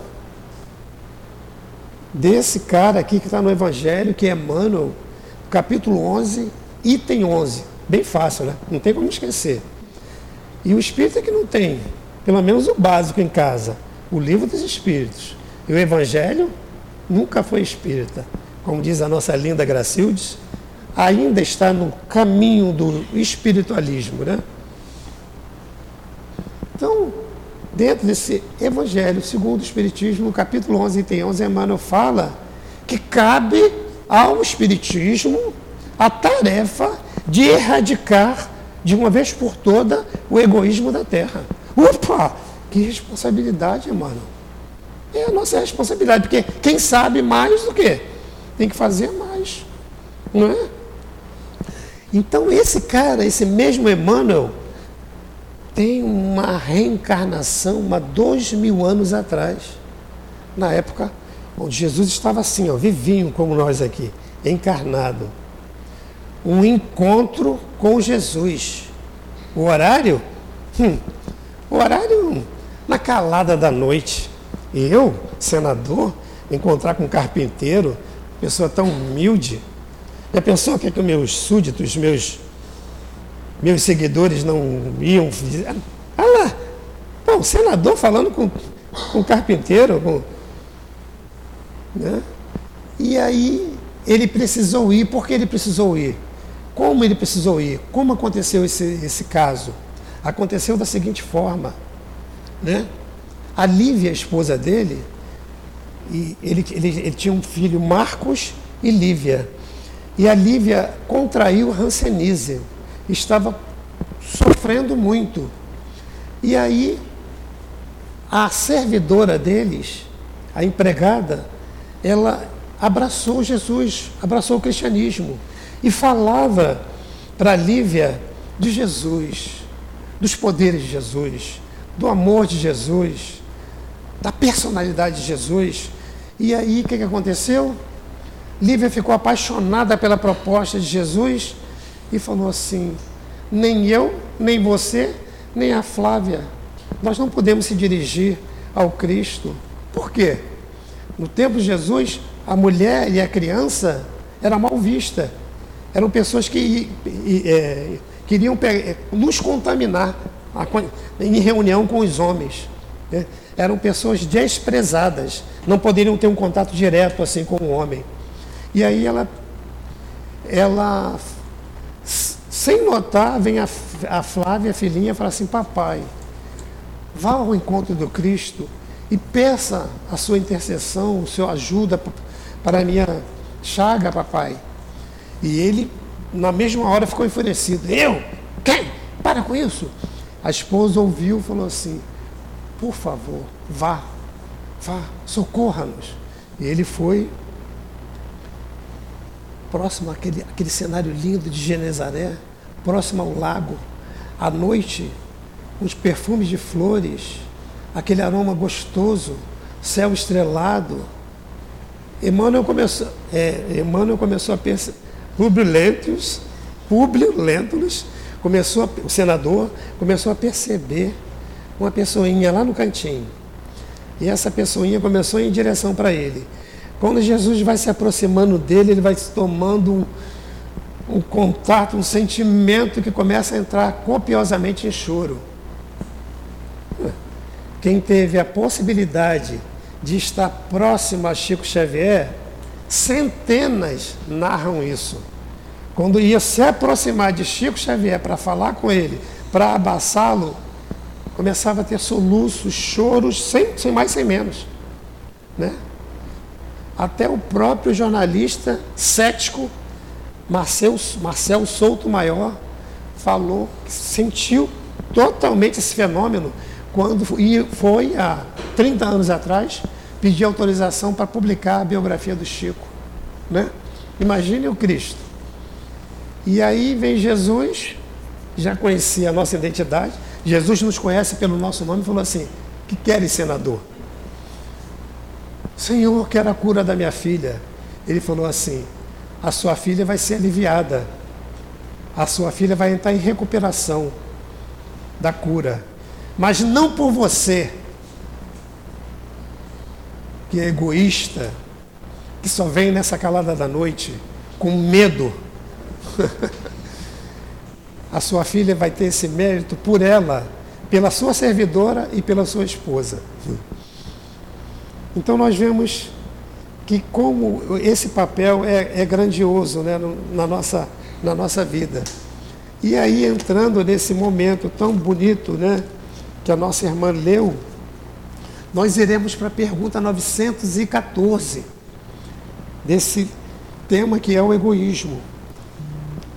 S2: desse cara aqui que está no Evangelho, que é Emmanuel, capítulo 11, item 11. Bem fácil, né? Não tem como esquecer. E o espírito é que não tem, pelo menos o básico em casa, o livro dos espíritos. E o Evangelho nunca foi espírita. Como diz a nossa linda Gracildes, ainda está no caminho do espiritualismo. Né? Então, dentro desse Evangelho segundo o Espiritismo, no capítulo 11, item 11, Emmanuel fala que cabe ao Espiritismo a tarefa de erradicar de uma vez por toda o egoísmo da Terra. Opa! Que responsabilidade, Emmanuel. É a nossa responsabilidade, porque quem sabe mais do que tem que fazer mais. Não é? Então, esse cara, esse mesmo Emmanuel, tem uma reencarnação há dois mil anos atrás, na época onde Jesus estava assim, ó, vivinho como nós aqui, encarnado. Um encontro com Jesus. O horário? Hum, o horário na calada da noite. Eu, senador, encontrar com um carpinteiro, pessoa tão humilde, já pensou o que, é que meus súditos, meus, meus seguidores não iam dizer? Ah lá, pô, o senador falando com, com um carpinteiro. Com, né? E aí ele precisou ir. Por que ele precisou ir? Como ele precisou ir? Como aconteceu esse, esse caso? Aconteceu da seguinte forma. Né? A Lívia, a esposa dele, e ele, ele, ele tinha um filho, Marcos e Lívia. E a Lívia contraiu Hanseníase. Estava sofrendo muito. E aí, a servidora deles, a empregada, ela abraçou Jesus, abraçou o cristianismo e falava para Lívia de Jesus, dos poderes de Jesus, do amor de Jesus, da personalidade de Jesus. E aí, o que, que aconteceu? Lívia ficou apaixonada pela proposta de Jesus e falou assim: nem eu, nem você, nem a Flávia, nós não podemos se dirigir ao Cristo. Por quê? No tempo de Jesus, a mulher e a criança eram mal vista. Eram pessoas que é, queriam nos contaminar em reunião com os homens. Né? Eram pessoas desprezadas, não poderiam ter um contato direto assim com o homem. E aí ela, ela sem notar, vem a, a Flávia, a filhinha, e fala assim: Papai, vá ao encontro do Cristo e peça a sua intercessão, a sua ajuda para a minha chaga, papai. E ele, na mesma hora, ficou enfurecido. Eu? Quem? Para com isso. A esposa ouviu e falou assim: Por favor, vá, vá, socorra-nos. E ele foi próximo àquele, àquele cenário lindo de Genezaré, próximo ao lago, à noite, os perfumes de flores, aquele aroma gostoso, céu estrelado. Emmanuel começou, é, Emmanuel começou a pensar, Publio Lentulus, Publio Lentulus, começou a, o senador começou a perceber uma pessoinha lá no cantinho. E essa pessoinha começou em direção para ele. Quando Jesus vai se aproximando dele, ele vai tomando um, um contato, um sentimento que começa a entrar copiosamente em choro. Quem teve a possibilidade de estar próximo a Chico Xavier, centenas narram isso. Quando ia se aproximar de Chico Xavier para falar com ele, para abraçá-lo, começava a ter soluços, choros, sem, sem mais, sem menos. Né? Até o próprio jornalista cético Marcel, Marcel Souto Maior falou que sentiu totalmente esse fenômeno quando foi há 30 anos atrás pedir autorização para publicar a biografia do Chico. Né? Imagine o Cristo. E aí vem Jesus, já conhecia a nossa identidade, Jesus nos conhece pelo nosso nome e falou assim: que queres, senador? Senhor, quero a cura da minha filha. Ele falou assim: a sua filha vai ser aliviada, a sua filha vai entrar em recuperação da cura, mas não por você, que é egoísta, que só vem nessa calada da noite com medo. a sua filha vai ter esse mérito por ela, pela sua servidora e pela sua esposa. Então nós vemos que como esse papel é, é grandioso né, na, nossa, na nossa vida. E aí entrando nesse momento tão bonito né, que a nossa irmã leu, nós iremos para a pergunta 914 desse tema que é o egoísmo.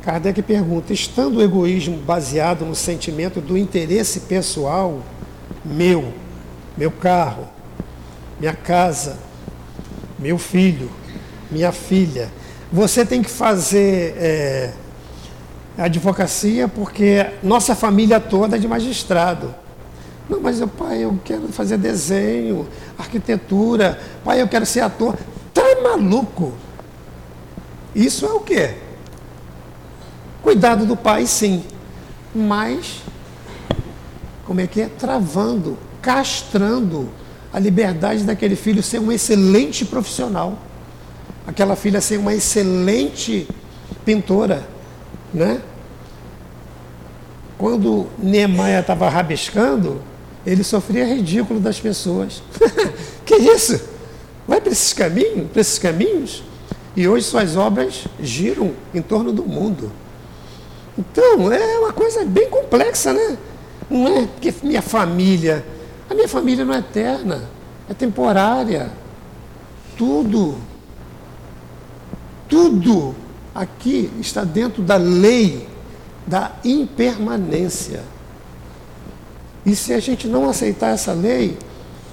S2: Kardec pergunta: estando o egoísmo baseado no sentimento do interesse pessoal, meu, meu carro, minha casa, meu filho, minha filha. Você tem que fazer é, advocacia porque nossa família toda é de magistrado. Não, mas eu, pai, eu quero fazer desenho, arquitetura, pai, eu quero ser ator. Tá maluco? Isso é o quê? Cuidado do pai, sim. Mas, como é que é? Travando, castrando a liberdade daquele filho ser um excelente profissional, aquela filha ser uma excelente pintora, né? Quando Neemaia estava rabiscando, ele sofria ridículo das pessoas. que isso? Vai para esses caminhos, para esses caminhos? E hoje suas obras giram em torno do mundo. Então, é uma coisa bem complexa, né? Não é porque minha família, a minha família não é eterna, é temporária. Tudo, tudo aqui está dentro da lei da impermanência. E se a gente não aceitar essa lei,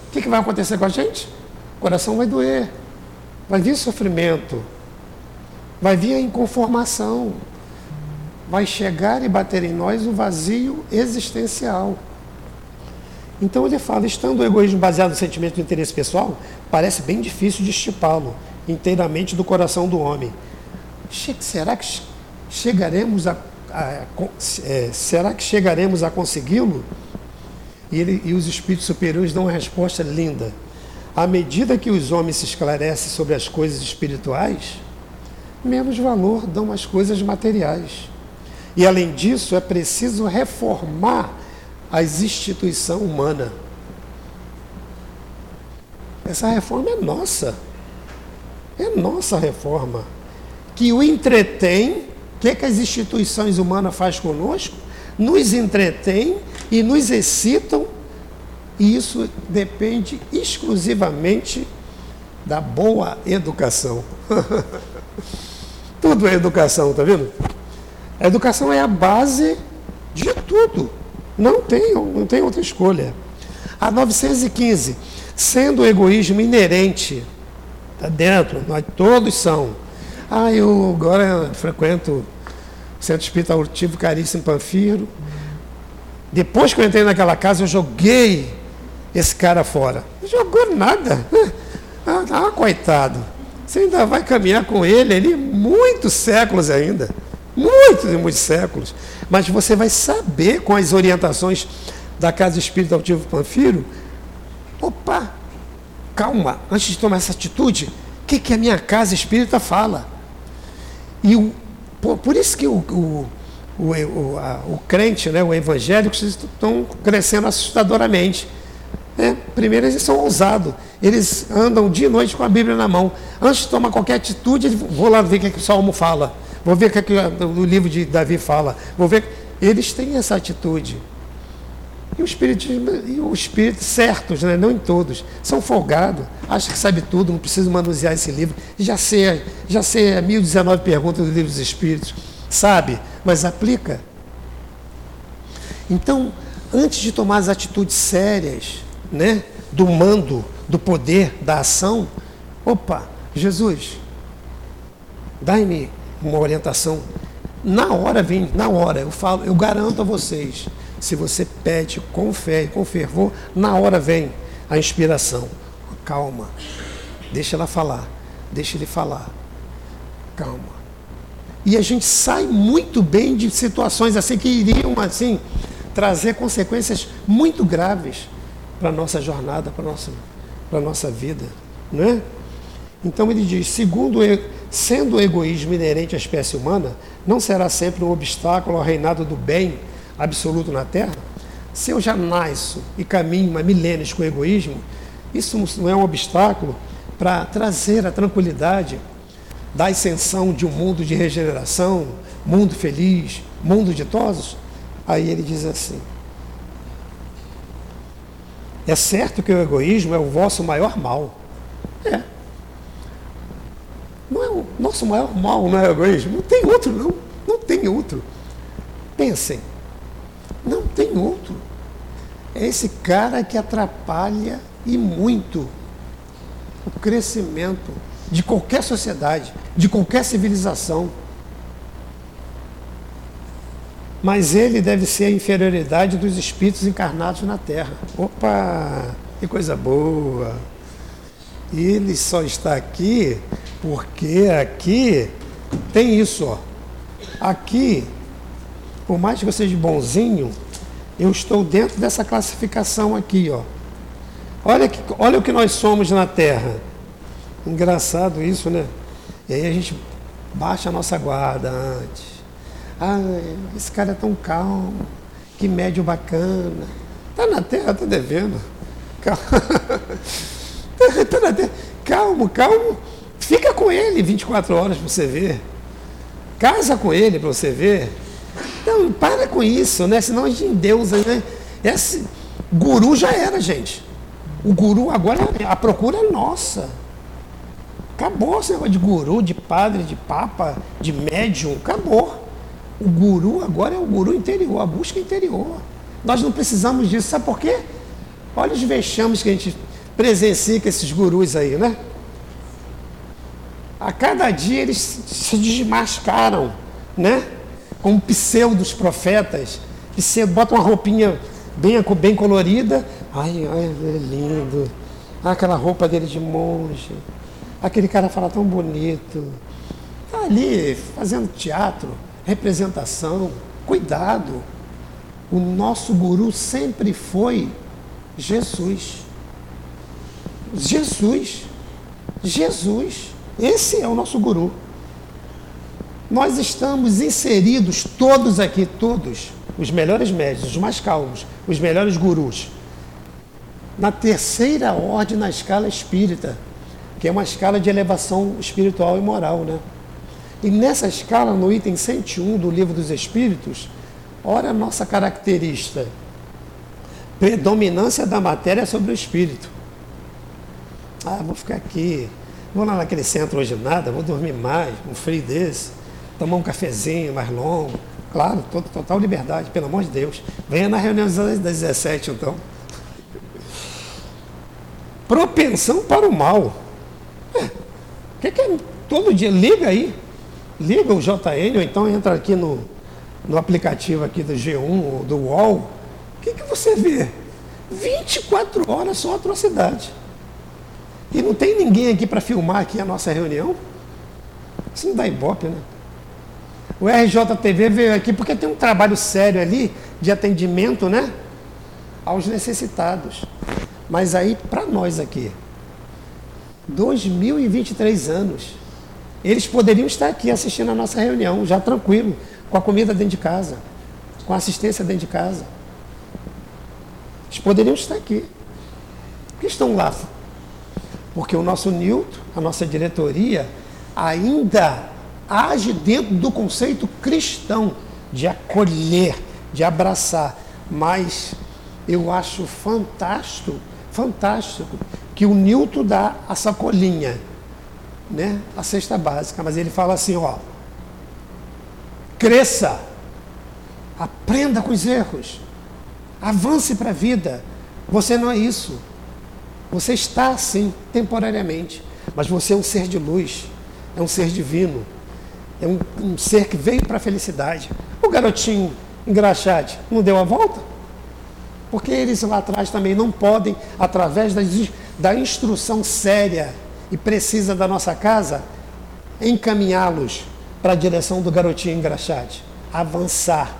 S2: o que, que vai acontecer com a gente? O coração vai doer, vai vir sofrimento, vai vir a inconformação, vai chegar e bater em nós o vazio existencial. Então ele fala, estando o egoísmo baseado no sentimento de interesse pessoal, parece bem difícil de estipá-lo inteiramente do coração do homem. Será que chegaremos a, a, a é, será que chegaremos a consegui-lo? E, ele, e os espíritos superiores dão uma resposta linda. À medida que os homens se esclarecem sobre as coisas espirituais, menos valor dão às coisas materiais. E além disso, é preciso reformar as instituições humanas. Essa reforma é nossa. É nossa reforma. Que o entretém, o que, é que as instituições humanas fazem conosco? Nos entretém e nos excitam, e isso depende exclusivamente da boa educação. Tudo é educação, tá vendo? A educação é a base de tudo. Não tem, não tem outra escolha. A 915, sendo o egoísmo inerente, está dentro, nós todos são. Ah, eu agora frequento o Centro Espírita Urtivo Caríssimo Panfiro. Depois que eu entrei naquela casa, eu joguei esse cara fora. Não jogou nada. Ah, ah, coitado. Você ainda vai caminhar com ele ali muitos séculos ainda. Muitos e muitos séculos. Mas você vai saber com as orientações da Casa Espírita Altivo Panfiro. Opa, calma, antes de tomar essa atitude, o que, que a minha casa espírita fala? E o, por, por isso que o, o, o, o, a, o crente, né, o evangélico, estão crescendo assustadoramente. É, primeiro, eles são ousados. Eles andam dia e noite com a Bíblia na mão. Antes de tomar qualquer atitude, vou lá ver o que, que o Salmo fala. Vou ver o que, que o livro de Davi fala. Vou ver. Eles têm essa atitude. E o espiritismo, e o espírito, certos, né? não em todos, são folgados, acham que sabe tudo, não precisa manusear esse livro. Já sei, já sei 1019 perguntas do livro dos espíritos. Sabe, mas aplica. Então, antes de tomar as atitudes sérias, né, do mando, do poder, da ação, opa, Jesus, dai-me uma orientação. Na hora vem, na hora, eu falo, eu garanto a vocês, se você pede com fé e com fervor, na hora vem a inspiração. Calma. Deixa ela falar. Deixa ele falar. Calma. E a gente sai muito bem de situações assim que iriam assim trazer consequências muito graves para a nossa jornada, para a nossa, para nossa vida. Não é? Então ele diz, segundo sendo o egoísmo inerente à espécie humana, não será sempre um obstáculo ao reinado do bem absoluto na Terra? Se eu já nasço e caminho há milênios com egoísmo, isso não é um obstáculo para trazer a tranquilidade da ascensão de um mundo de regeneração, mundo feliz, mundo ditosos? Aí ele diz assim: É certo que o egoísmo é o vosso maior mal. É. Não é o nosso maior mal, não é o egoísmo? Não tem outro, não. Não tem outro. Pensem. Não tem outro. É esse cara que atrapalha e muito o crescimento de qualquer sociedade, de qualquer civilização. Mas ele deve ser a inferioridade dos espíritos encarnados na Terra. Opa, que coisa boa! Ele só está aqui porque aqui tem isso, ó. Aqui por mais que eu seja bonzinho, eu estou dentro dessa classificação aqui, ó. Olha, que, olha o que nós somos na Terra. Engraçado isso, né? E aí a gente baixa a nossa guarda antes. Ah, esse cara é tão calmo, que médio bacana. Está na terra, está devendo. Calma. tá na terra. Calmo, calmo. Fica com ele 24 horas para você ver. Casa com ele para você ver. Então, para com isso, né? Senão a gente endeusa, né? Esse guru já era, gente. O guru agora, a procura é nossa. Acabou esse negócio de guru, de padre, de papa, de médium. Acabou. O guru agora é o guru interior, a busca interior. Nós não precisamos disso. Sabe por quê? Olha os vexames que a gente presencia com esses gurus aí, né? A cada dia eles se desmascaram, né? Como pseudos profetas, se botam uma roupinha bem, bem colorida. Ai, ai, é lindo. aquela roupa dele de monge. Aquele cara fala tão bonito. Está ali fazendo teatro, representação. Cuidado. O nosso guru sempre foi Jesus. Jesus. Jesus. Esse é o nosso guru. Nós estamos inseridos, todos aqui, todos, os melhores médicos, os mais calmos, os melhores gurus, na terceira ordem na escala espírita, que é uma escala de elevação espiritual e moral, né? E nessa escala, no item 101 do Livro dos Espíritos, Ora, a nossa característica, predominância da matéria sobre o espírito. Ah, vou ficar aqui, vou lá naquele centro hoje nada, vou dormir mais, um frio desse, tomar um cafezinho mais longo. Claro, total liberdade, pelo amor de Deus. Venha na reunião das 17, então. Propensão para o mal. Que, que é? Todo dia, liga aí. Liga o JN, ou então entra aqui no, no aplicativo aqui do G1 ou do UOL, o que, que você vê? 24 horas só atrocidade. E não tem ninguém aqui para filmar aqui a nossa reunião? Isso não dá ibope, né? O RJTV veio aqui porque tem um trabalho sério ali de atendimento, né? Aos necessitados. Mas aí, para nós aqui, 2023 anos, eles poderiam estar aqui assistindo a nossa reunião, já tranquilo, com a comida dentro de casa, com a assistência dentro de casa. Eles poderiam estar aqui. Por que estão lá? Porque o nosso Newton, a nossa diretoria, ainda age dentro do conceito cristão de acolher, de abraçar. Mas eu acho fantástico, fantástico que o Newton dá a sacolinha, né? A cesta básica, mas ele fala assim, ó, Cresça. Aprenda com os erros. Avance para a vida. Você não é isso. Você está assim, temporariamente. Mas você é um ser de luz. É um ser divino. É um, um ser que veio para a felicidade. O garotinho engraxate não deu a volta? Porque eles lá atrás também não podem, através da, da instrução séria e precisa da nossa casa, encaminhá-los para a direção do garotinho engraxate. Avançar.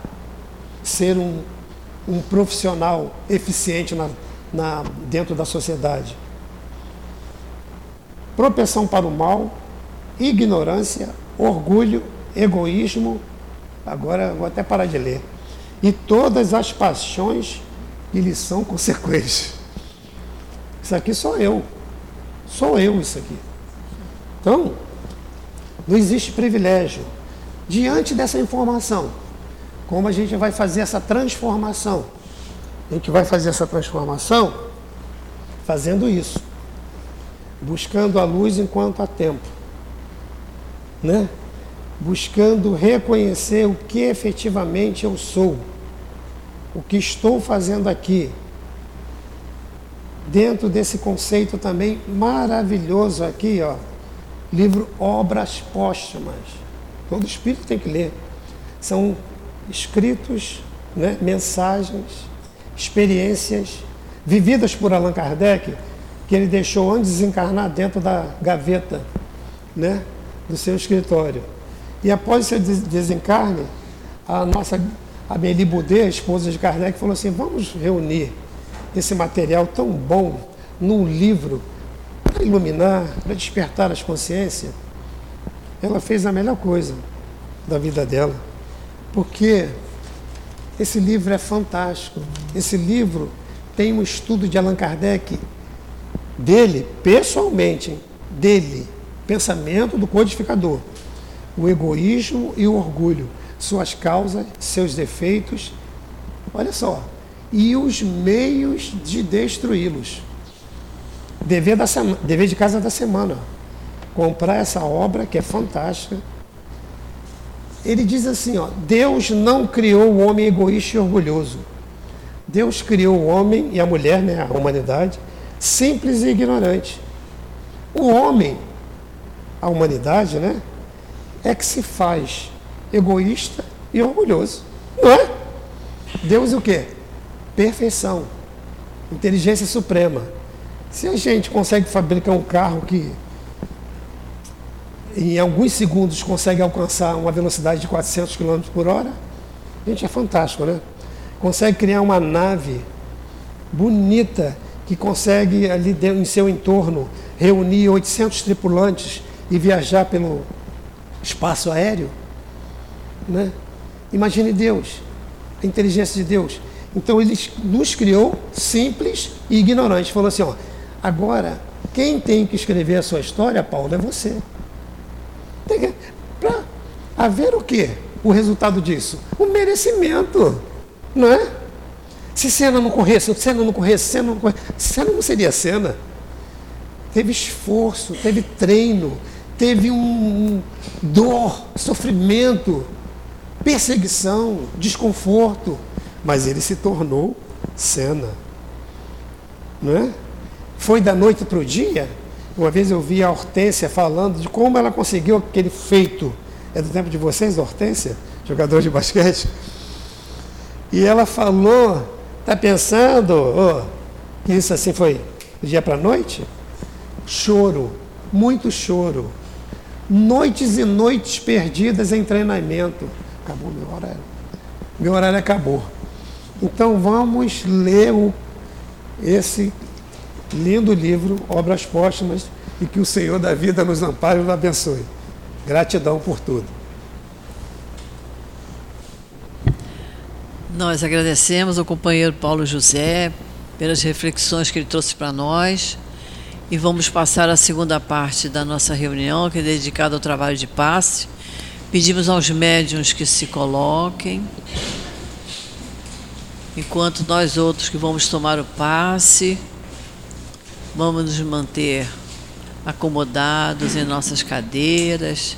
S2: Ser um, um profissional eficiente na, na, dentro da sociedade. Propensão para o mal, ignorância, orgulho, egoísmo. Agora vou até parar de ler. E todas as paixões que lhe são consequentes. Isso aqui sou eu. Sou eu isso aqui. Então, não existe privilégio. Diante dessa informação, como a gente vai fazer essa transformação? A gente vai fazer essa transformação fazendo isso, buscando a luz enquanto há tempo, né? buscando reconhecer o que efetivamente eu sou, o que estou fazendo aqui, dentro desse conceito também maravilhoso aqui, ó, livro Obras Póstumas. Todo espírito tem que ler. São escritos, né, mensagens, experiências vividas por Allan Kardec, que ele deixou antes de desencarnar dentro da gaveta né, do seu escritório. E após seu desencarne, a nossa Amélie Boudet, esposa de Kardec, falou assim: vamos reunir esse material tão bom num livro para iluminar, para despertar as consciências, ela fez a melhor coisa da vida dela. Porque esse livro é fantástico. Esse livro tem um estudo de Allan Kardec dele, pessoalmente, dele, pensamento do codificador, o egoísmo e o orgulho, suas causas, seus defeitos, olha só, e os meios de destruí-los. Dever, da sema, dever de casa da semana. Comprar essa obra que é fantástica. Ele diz assim, ó, Deus não criou o homem egoísta e orgulhoso. Deus criou o homem e a mulher, né, a humanidade, simples e ignorante. O homem, a humanidade, né, é que se faz egoísta e orgulhoso. Não é? Deus o quê? Perfeição. Inteligência suprema. Se a gente consegue fabricar um carro que em alguns segundos consegue alcançar uma velocidade de 400 km por hora, a gente é fantástico, né? Consegue criar uma nave bonita que consegue ali em seu entorno reunir 800 tripulantes e viajar pelo espaço aéreo, né? Imagine Deus, a inteligência de Deus. Então ele nos criou simples e ignorantes. Falou assim, ó, agora quem tem que escrever a sua história, Paulo, é você. Para haver o quê? O resultado disso? O merecimento. Não é? Se cena não corresse, cena não corresse, cena não corresse, cena não seria cena. Teve esforço, teve treino, teve um dor, sofrimento, perseguição, desconforto, mas ele se tornou cena. Não é? Foi da noite para o dia. Uma vez eu vi a Hortência falando de como ela conseguiu aquele feito. É do tempo de vocês, Hortência, jogador de basquete? E ela falou, está pensando oh, isso assim foi do dia para a noite? Choro, muito choro. Noites e noites perdidas em treinamento. Acabou meu horário. Meu horário acabou. Então vamos ler o, esse lindo livro, Obras Póstumas, e que o Senhor da vida nos ampare e nos abençoe. Gratidão por tudo.
S1: Nós agradecemos ao companheiro Paulo José pelas reflexões que ele trouxe para nós e vamos passar a segunda parte da nossa reunião, que é dedicada ao trabalho de passe. Pedimos aos médiuns que se coloquem, enquanto nós outros que vamos tomar o passe, vamos nos manter acomodados em nossas cadeiras,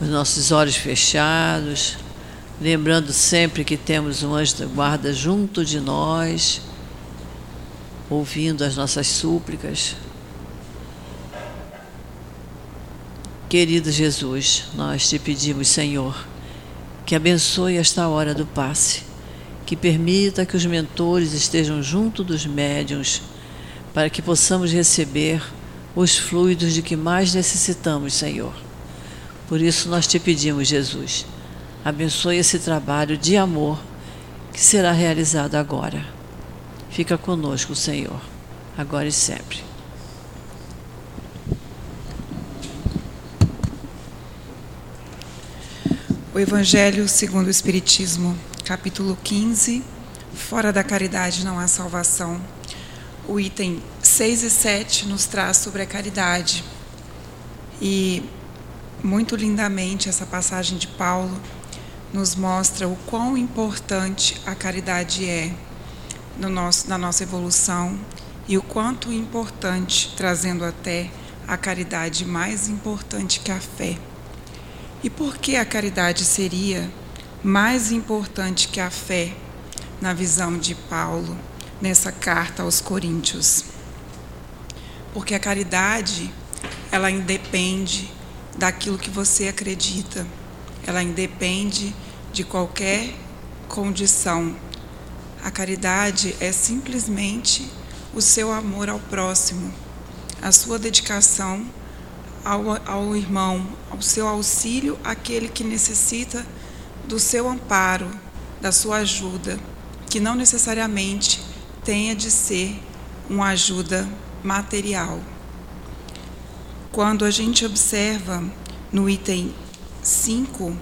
S1: os nossos olhos fechados lembrando sempre que temos um anjo da guarda junto de nós, ouvindo as nossas súplicas. Querido Jesus, nós te pedimos, Senhor, que abençoe esta hora do passe, que permita que os mentores estejam junto dos médiuns, para que possamos receber os fluidos de que mais necessitamos, Senhor. Por isso nós te pedimos, Jesus Abençoe esse trabalho de amor que será realizado agora. Fica conosco, Senhor, agora e sempre.
S3: O Evangelho segundo o Espiritismo, capítulo 15, Fora da caridade não há salvação. O item 6 e 7 nos traz sobre a caridade. E muito lindamente essa passagem de Paulo nos mostra o quão importante a caridade é no nosso, na nossa evolução e o quanto importante, trazendo até a caridade mais importante que a fé. E por que a caridade seria mais importante que a fé na visão de Paulo nessa carta aos Coríntios? Porque a caridade, ela independe daquilo que você acredita. Ela independe de qualquer condição. A caridade é simplesmente o seu amor ao próximo, a sua dedicação ao, ao irmão, ao seu auxílio àquele que necessita do seu amparo, da sua ajuda, que não necessariamente tenha de ser uma ajuda material. Quando a gente observa no item 5,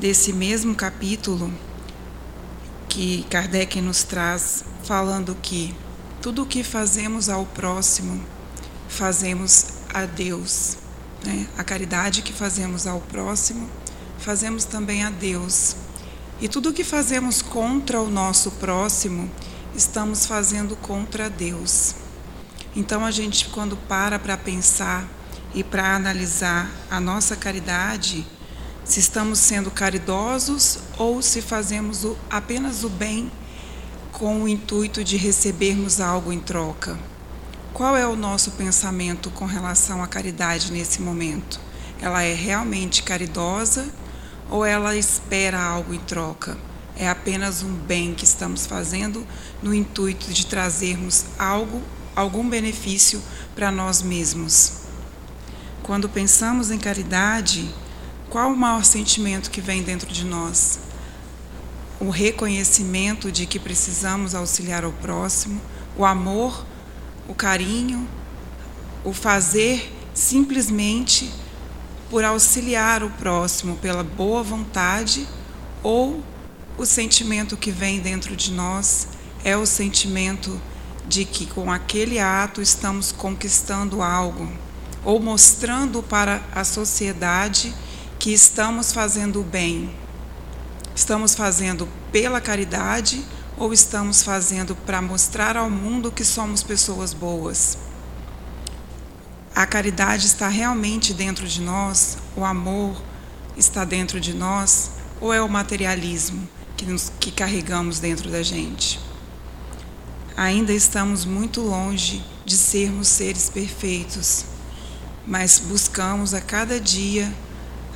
S3: desse mesmo capítulo, que Kardec nos traz, falando que tudo o que fazemos ao próximo, fazemos a Deus. Né? A caridade que fazemos ao próximo, fazemos também a Deus. E tudo o que fazemos contra o nosso próximo, estamos fazendo contra Deus. Então a gente, quando para para pensar e para analisar a nossa caridade, se estamos sendo caridosos ou se fazemos o, apenas o bem com o intuito de recebermos algo em troca. Qual é o nosso pensamento com relação à caridade nesse momento? Ela é realmente caridosa ou ela espera algo em troca? É apenas um bem que estamos fazendo no intuito de trazermos algo, algum benefício para nós mesmos. Quando pensamos em caridade, qual o maior sentimento que vem dentro de nós? o reconhecimento de que precisamos auxiliar o próximo, o amor, o carinho, o fazer simplesmente por auxiliar o próximo pela boa vontade ou o sentimento que vem dentro de nós é o sentimento de que com aquele ato estamos conquistando algo ou mostrando para a sociedade que estamos fazendo o bem Estamos fazendo pela caridade ou estamos fazendo para mostrar ao mundo que somos pessoas boas? A caridade está realmente dentro de nós? O amor está dentro de nós? Ou é o materialismo que, nos, que carregamos dentro da gente? Ainda estamos muito longe de sermos seres perfeitos, mas buscamos a cada dia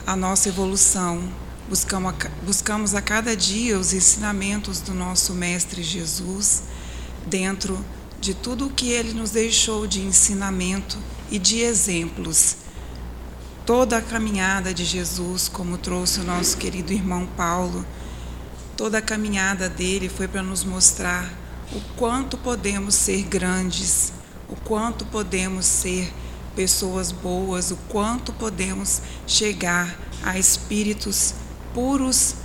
S3: a nossa evolução Buscamos a, buscamos a cada dia os ensinamentos do nosso Mestre Jesus dentro de tudo o que ele nos deixou de ensinamento e de exemplos. Toda a caminhada de Jesus, como trouxe o nosso querido irmão Paulo, toda a caminhada dele foi para nos mostrar o quanto podemos ser grandes, o quanto podemos ser pessoas boas, o quanto podemos chegar a espíritos puros,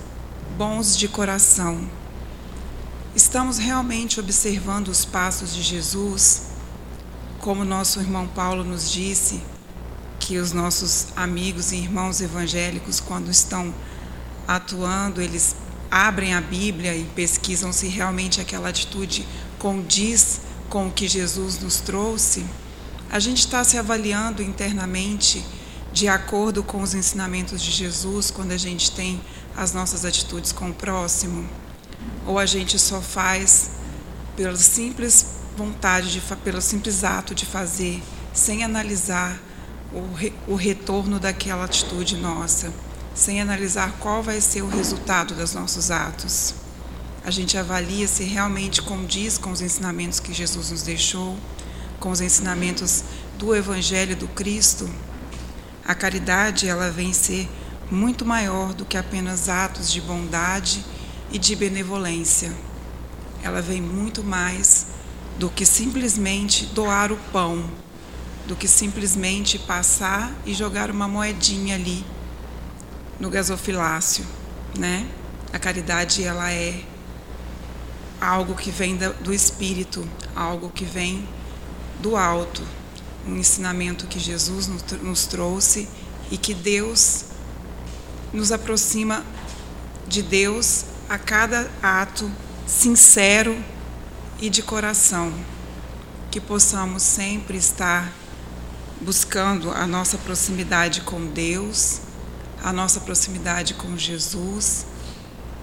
S3: bons de coração. Estamos realmente observando os passos de Jesus, como nosso irmão Paulo nos disse, que os nossos amigos e irmãos evangélicos, quando estão atuando, eles abrem a Bíblia e pesquisam se realmente aquela atitude condiz com o que Jesus nos trouxe. A gente está se avaliando internamente de acordo com os ensinamentos de Jesus quando a gente tem as nossas atitudes com o próximo? Ou a gente só faz pela simples vontade, de, pelo simples ato de fazer, sem analisar o, re, o retorno daquela atitude nossa, sem analisar qual vai ser o resultado dos nossos atos? A gente avalia se realmente condiz com os ensinamentos que Jesus nos deixou, com os ensinamentos do Evangelho do Cristo? A caridade, ela vem ser muito maior do que apenas atos de bondade e de benevolência. Ela vem muito mais do que simplesmente doar o pão, do que simplesmente passar e jogar uma moedinha ali no gasofilácio, né? A caridade ela é algo que vem do espírito, algo que vem do alto, um ensinamento que Jesus nos trouxe e que Deus nos aproxima de Deus a cada ato sincero e de coração. Que possamos sempre estar buscando a nossa proximidade com Deus, a nossa proximidade com Jesus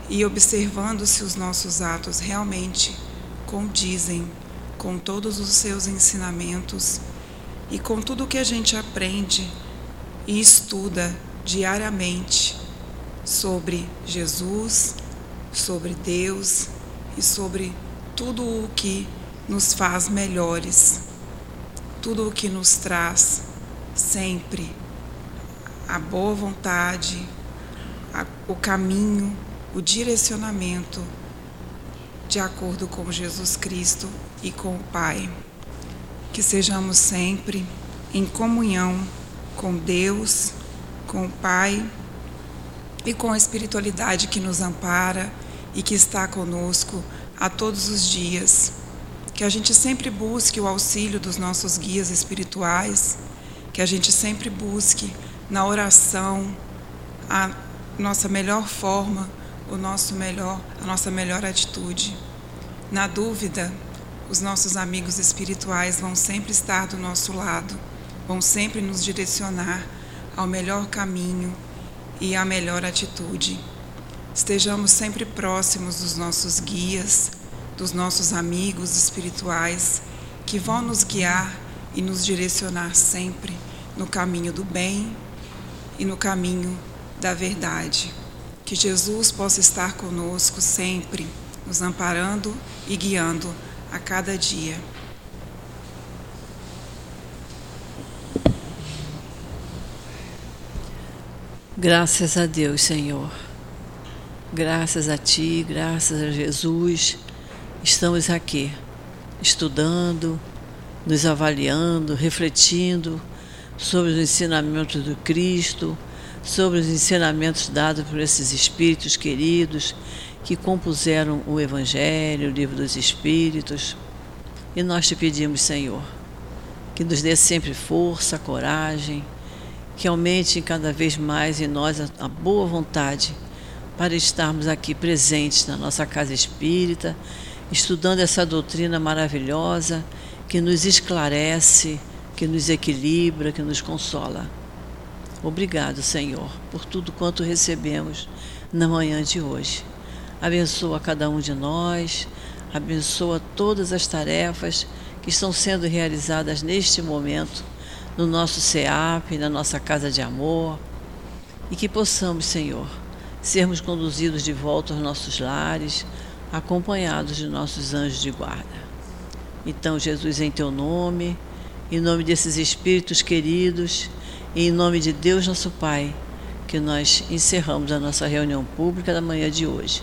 S3: e observando se os nossos atos realmente condizem com todos os seus ensinamentos e com tudo que a gente aprende e estuda diariamente sobre Jesus, sobre Deus e sobre tudo o que nos faz melhores, tudo o que nos traz sempre a boa vontade, a, o caminho, o direcionamento de acordo com Jesus Cristo e com o Pai. Que sejamos sempre em comunhão com Deus, com o Pai e com a espiritualidade que nos ampara e que está conosco a todos os dias. Que a gente sempre busque o auxílio dos nossos guias espirituais, que a gente sempre busque na oração a nossa melhor forma, o nosso melhor, a nossa melhor atitude. Na dúvida, os nossos amigos espirituais vão sempre estar do nosso lado, vão sempre nos direcionar ao melhor caminho e à melhor atitude. Estejamos sempre próximos dos nossos guias, dos nossos amigos espirituais, que vão nos guiar e nos direcionar sempre no caminho do bem e no caminho da verdade. Que Jesus possa estar conosco sempre, nos amparando e guiando a cada dia.
S1: Graças a Deus, Senhor. Graças a Ti, graças a Jesus, estamos aqui, estudando, nos avaliando, refletindo sobre os ensinamentos do Cristo, sobre os ensinamentos dados por esses espíritos queridos que compuseram o Evangelho, o Livro dos Espíritos. E nós te pedimos, Senhor, que nos dê sempre força, coragem, que aumente cada vez mais em nós a, boa vontade para estarmos aqui presentes na nossa casa espírita, estudando essa doutrina maravilhosa que nos esclarece, que nos equilibra, que nos consola. Obrigado, Senhor, por tudo quanto recebemos na manhã de hoje. Abençoa cada um de nós, abençoa todas as tarefas que estão sendo realizadas neste momento no nosso CEAP, na nossa casa de amor, e que possamos, Senhor, sermos conduzidos de volta aos nossos lares, acompanhados de nossos anjos de guarda. Então, Jesus, em teu nome, em nome desses espíritos queridos, e em nome de Deus, nosso Pai, que nós encerramos a nossa reunião pública da manhã de hoje.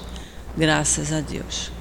S1: Graças a Deus.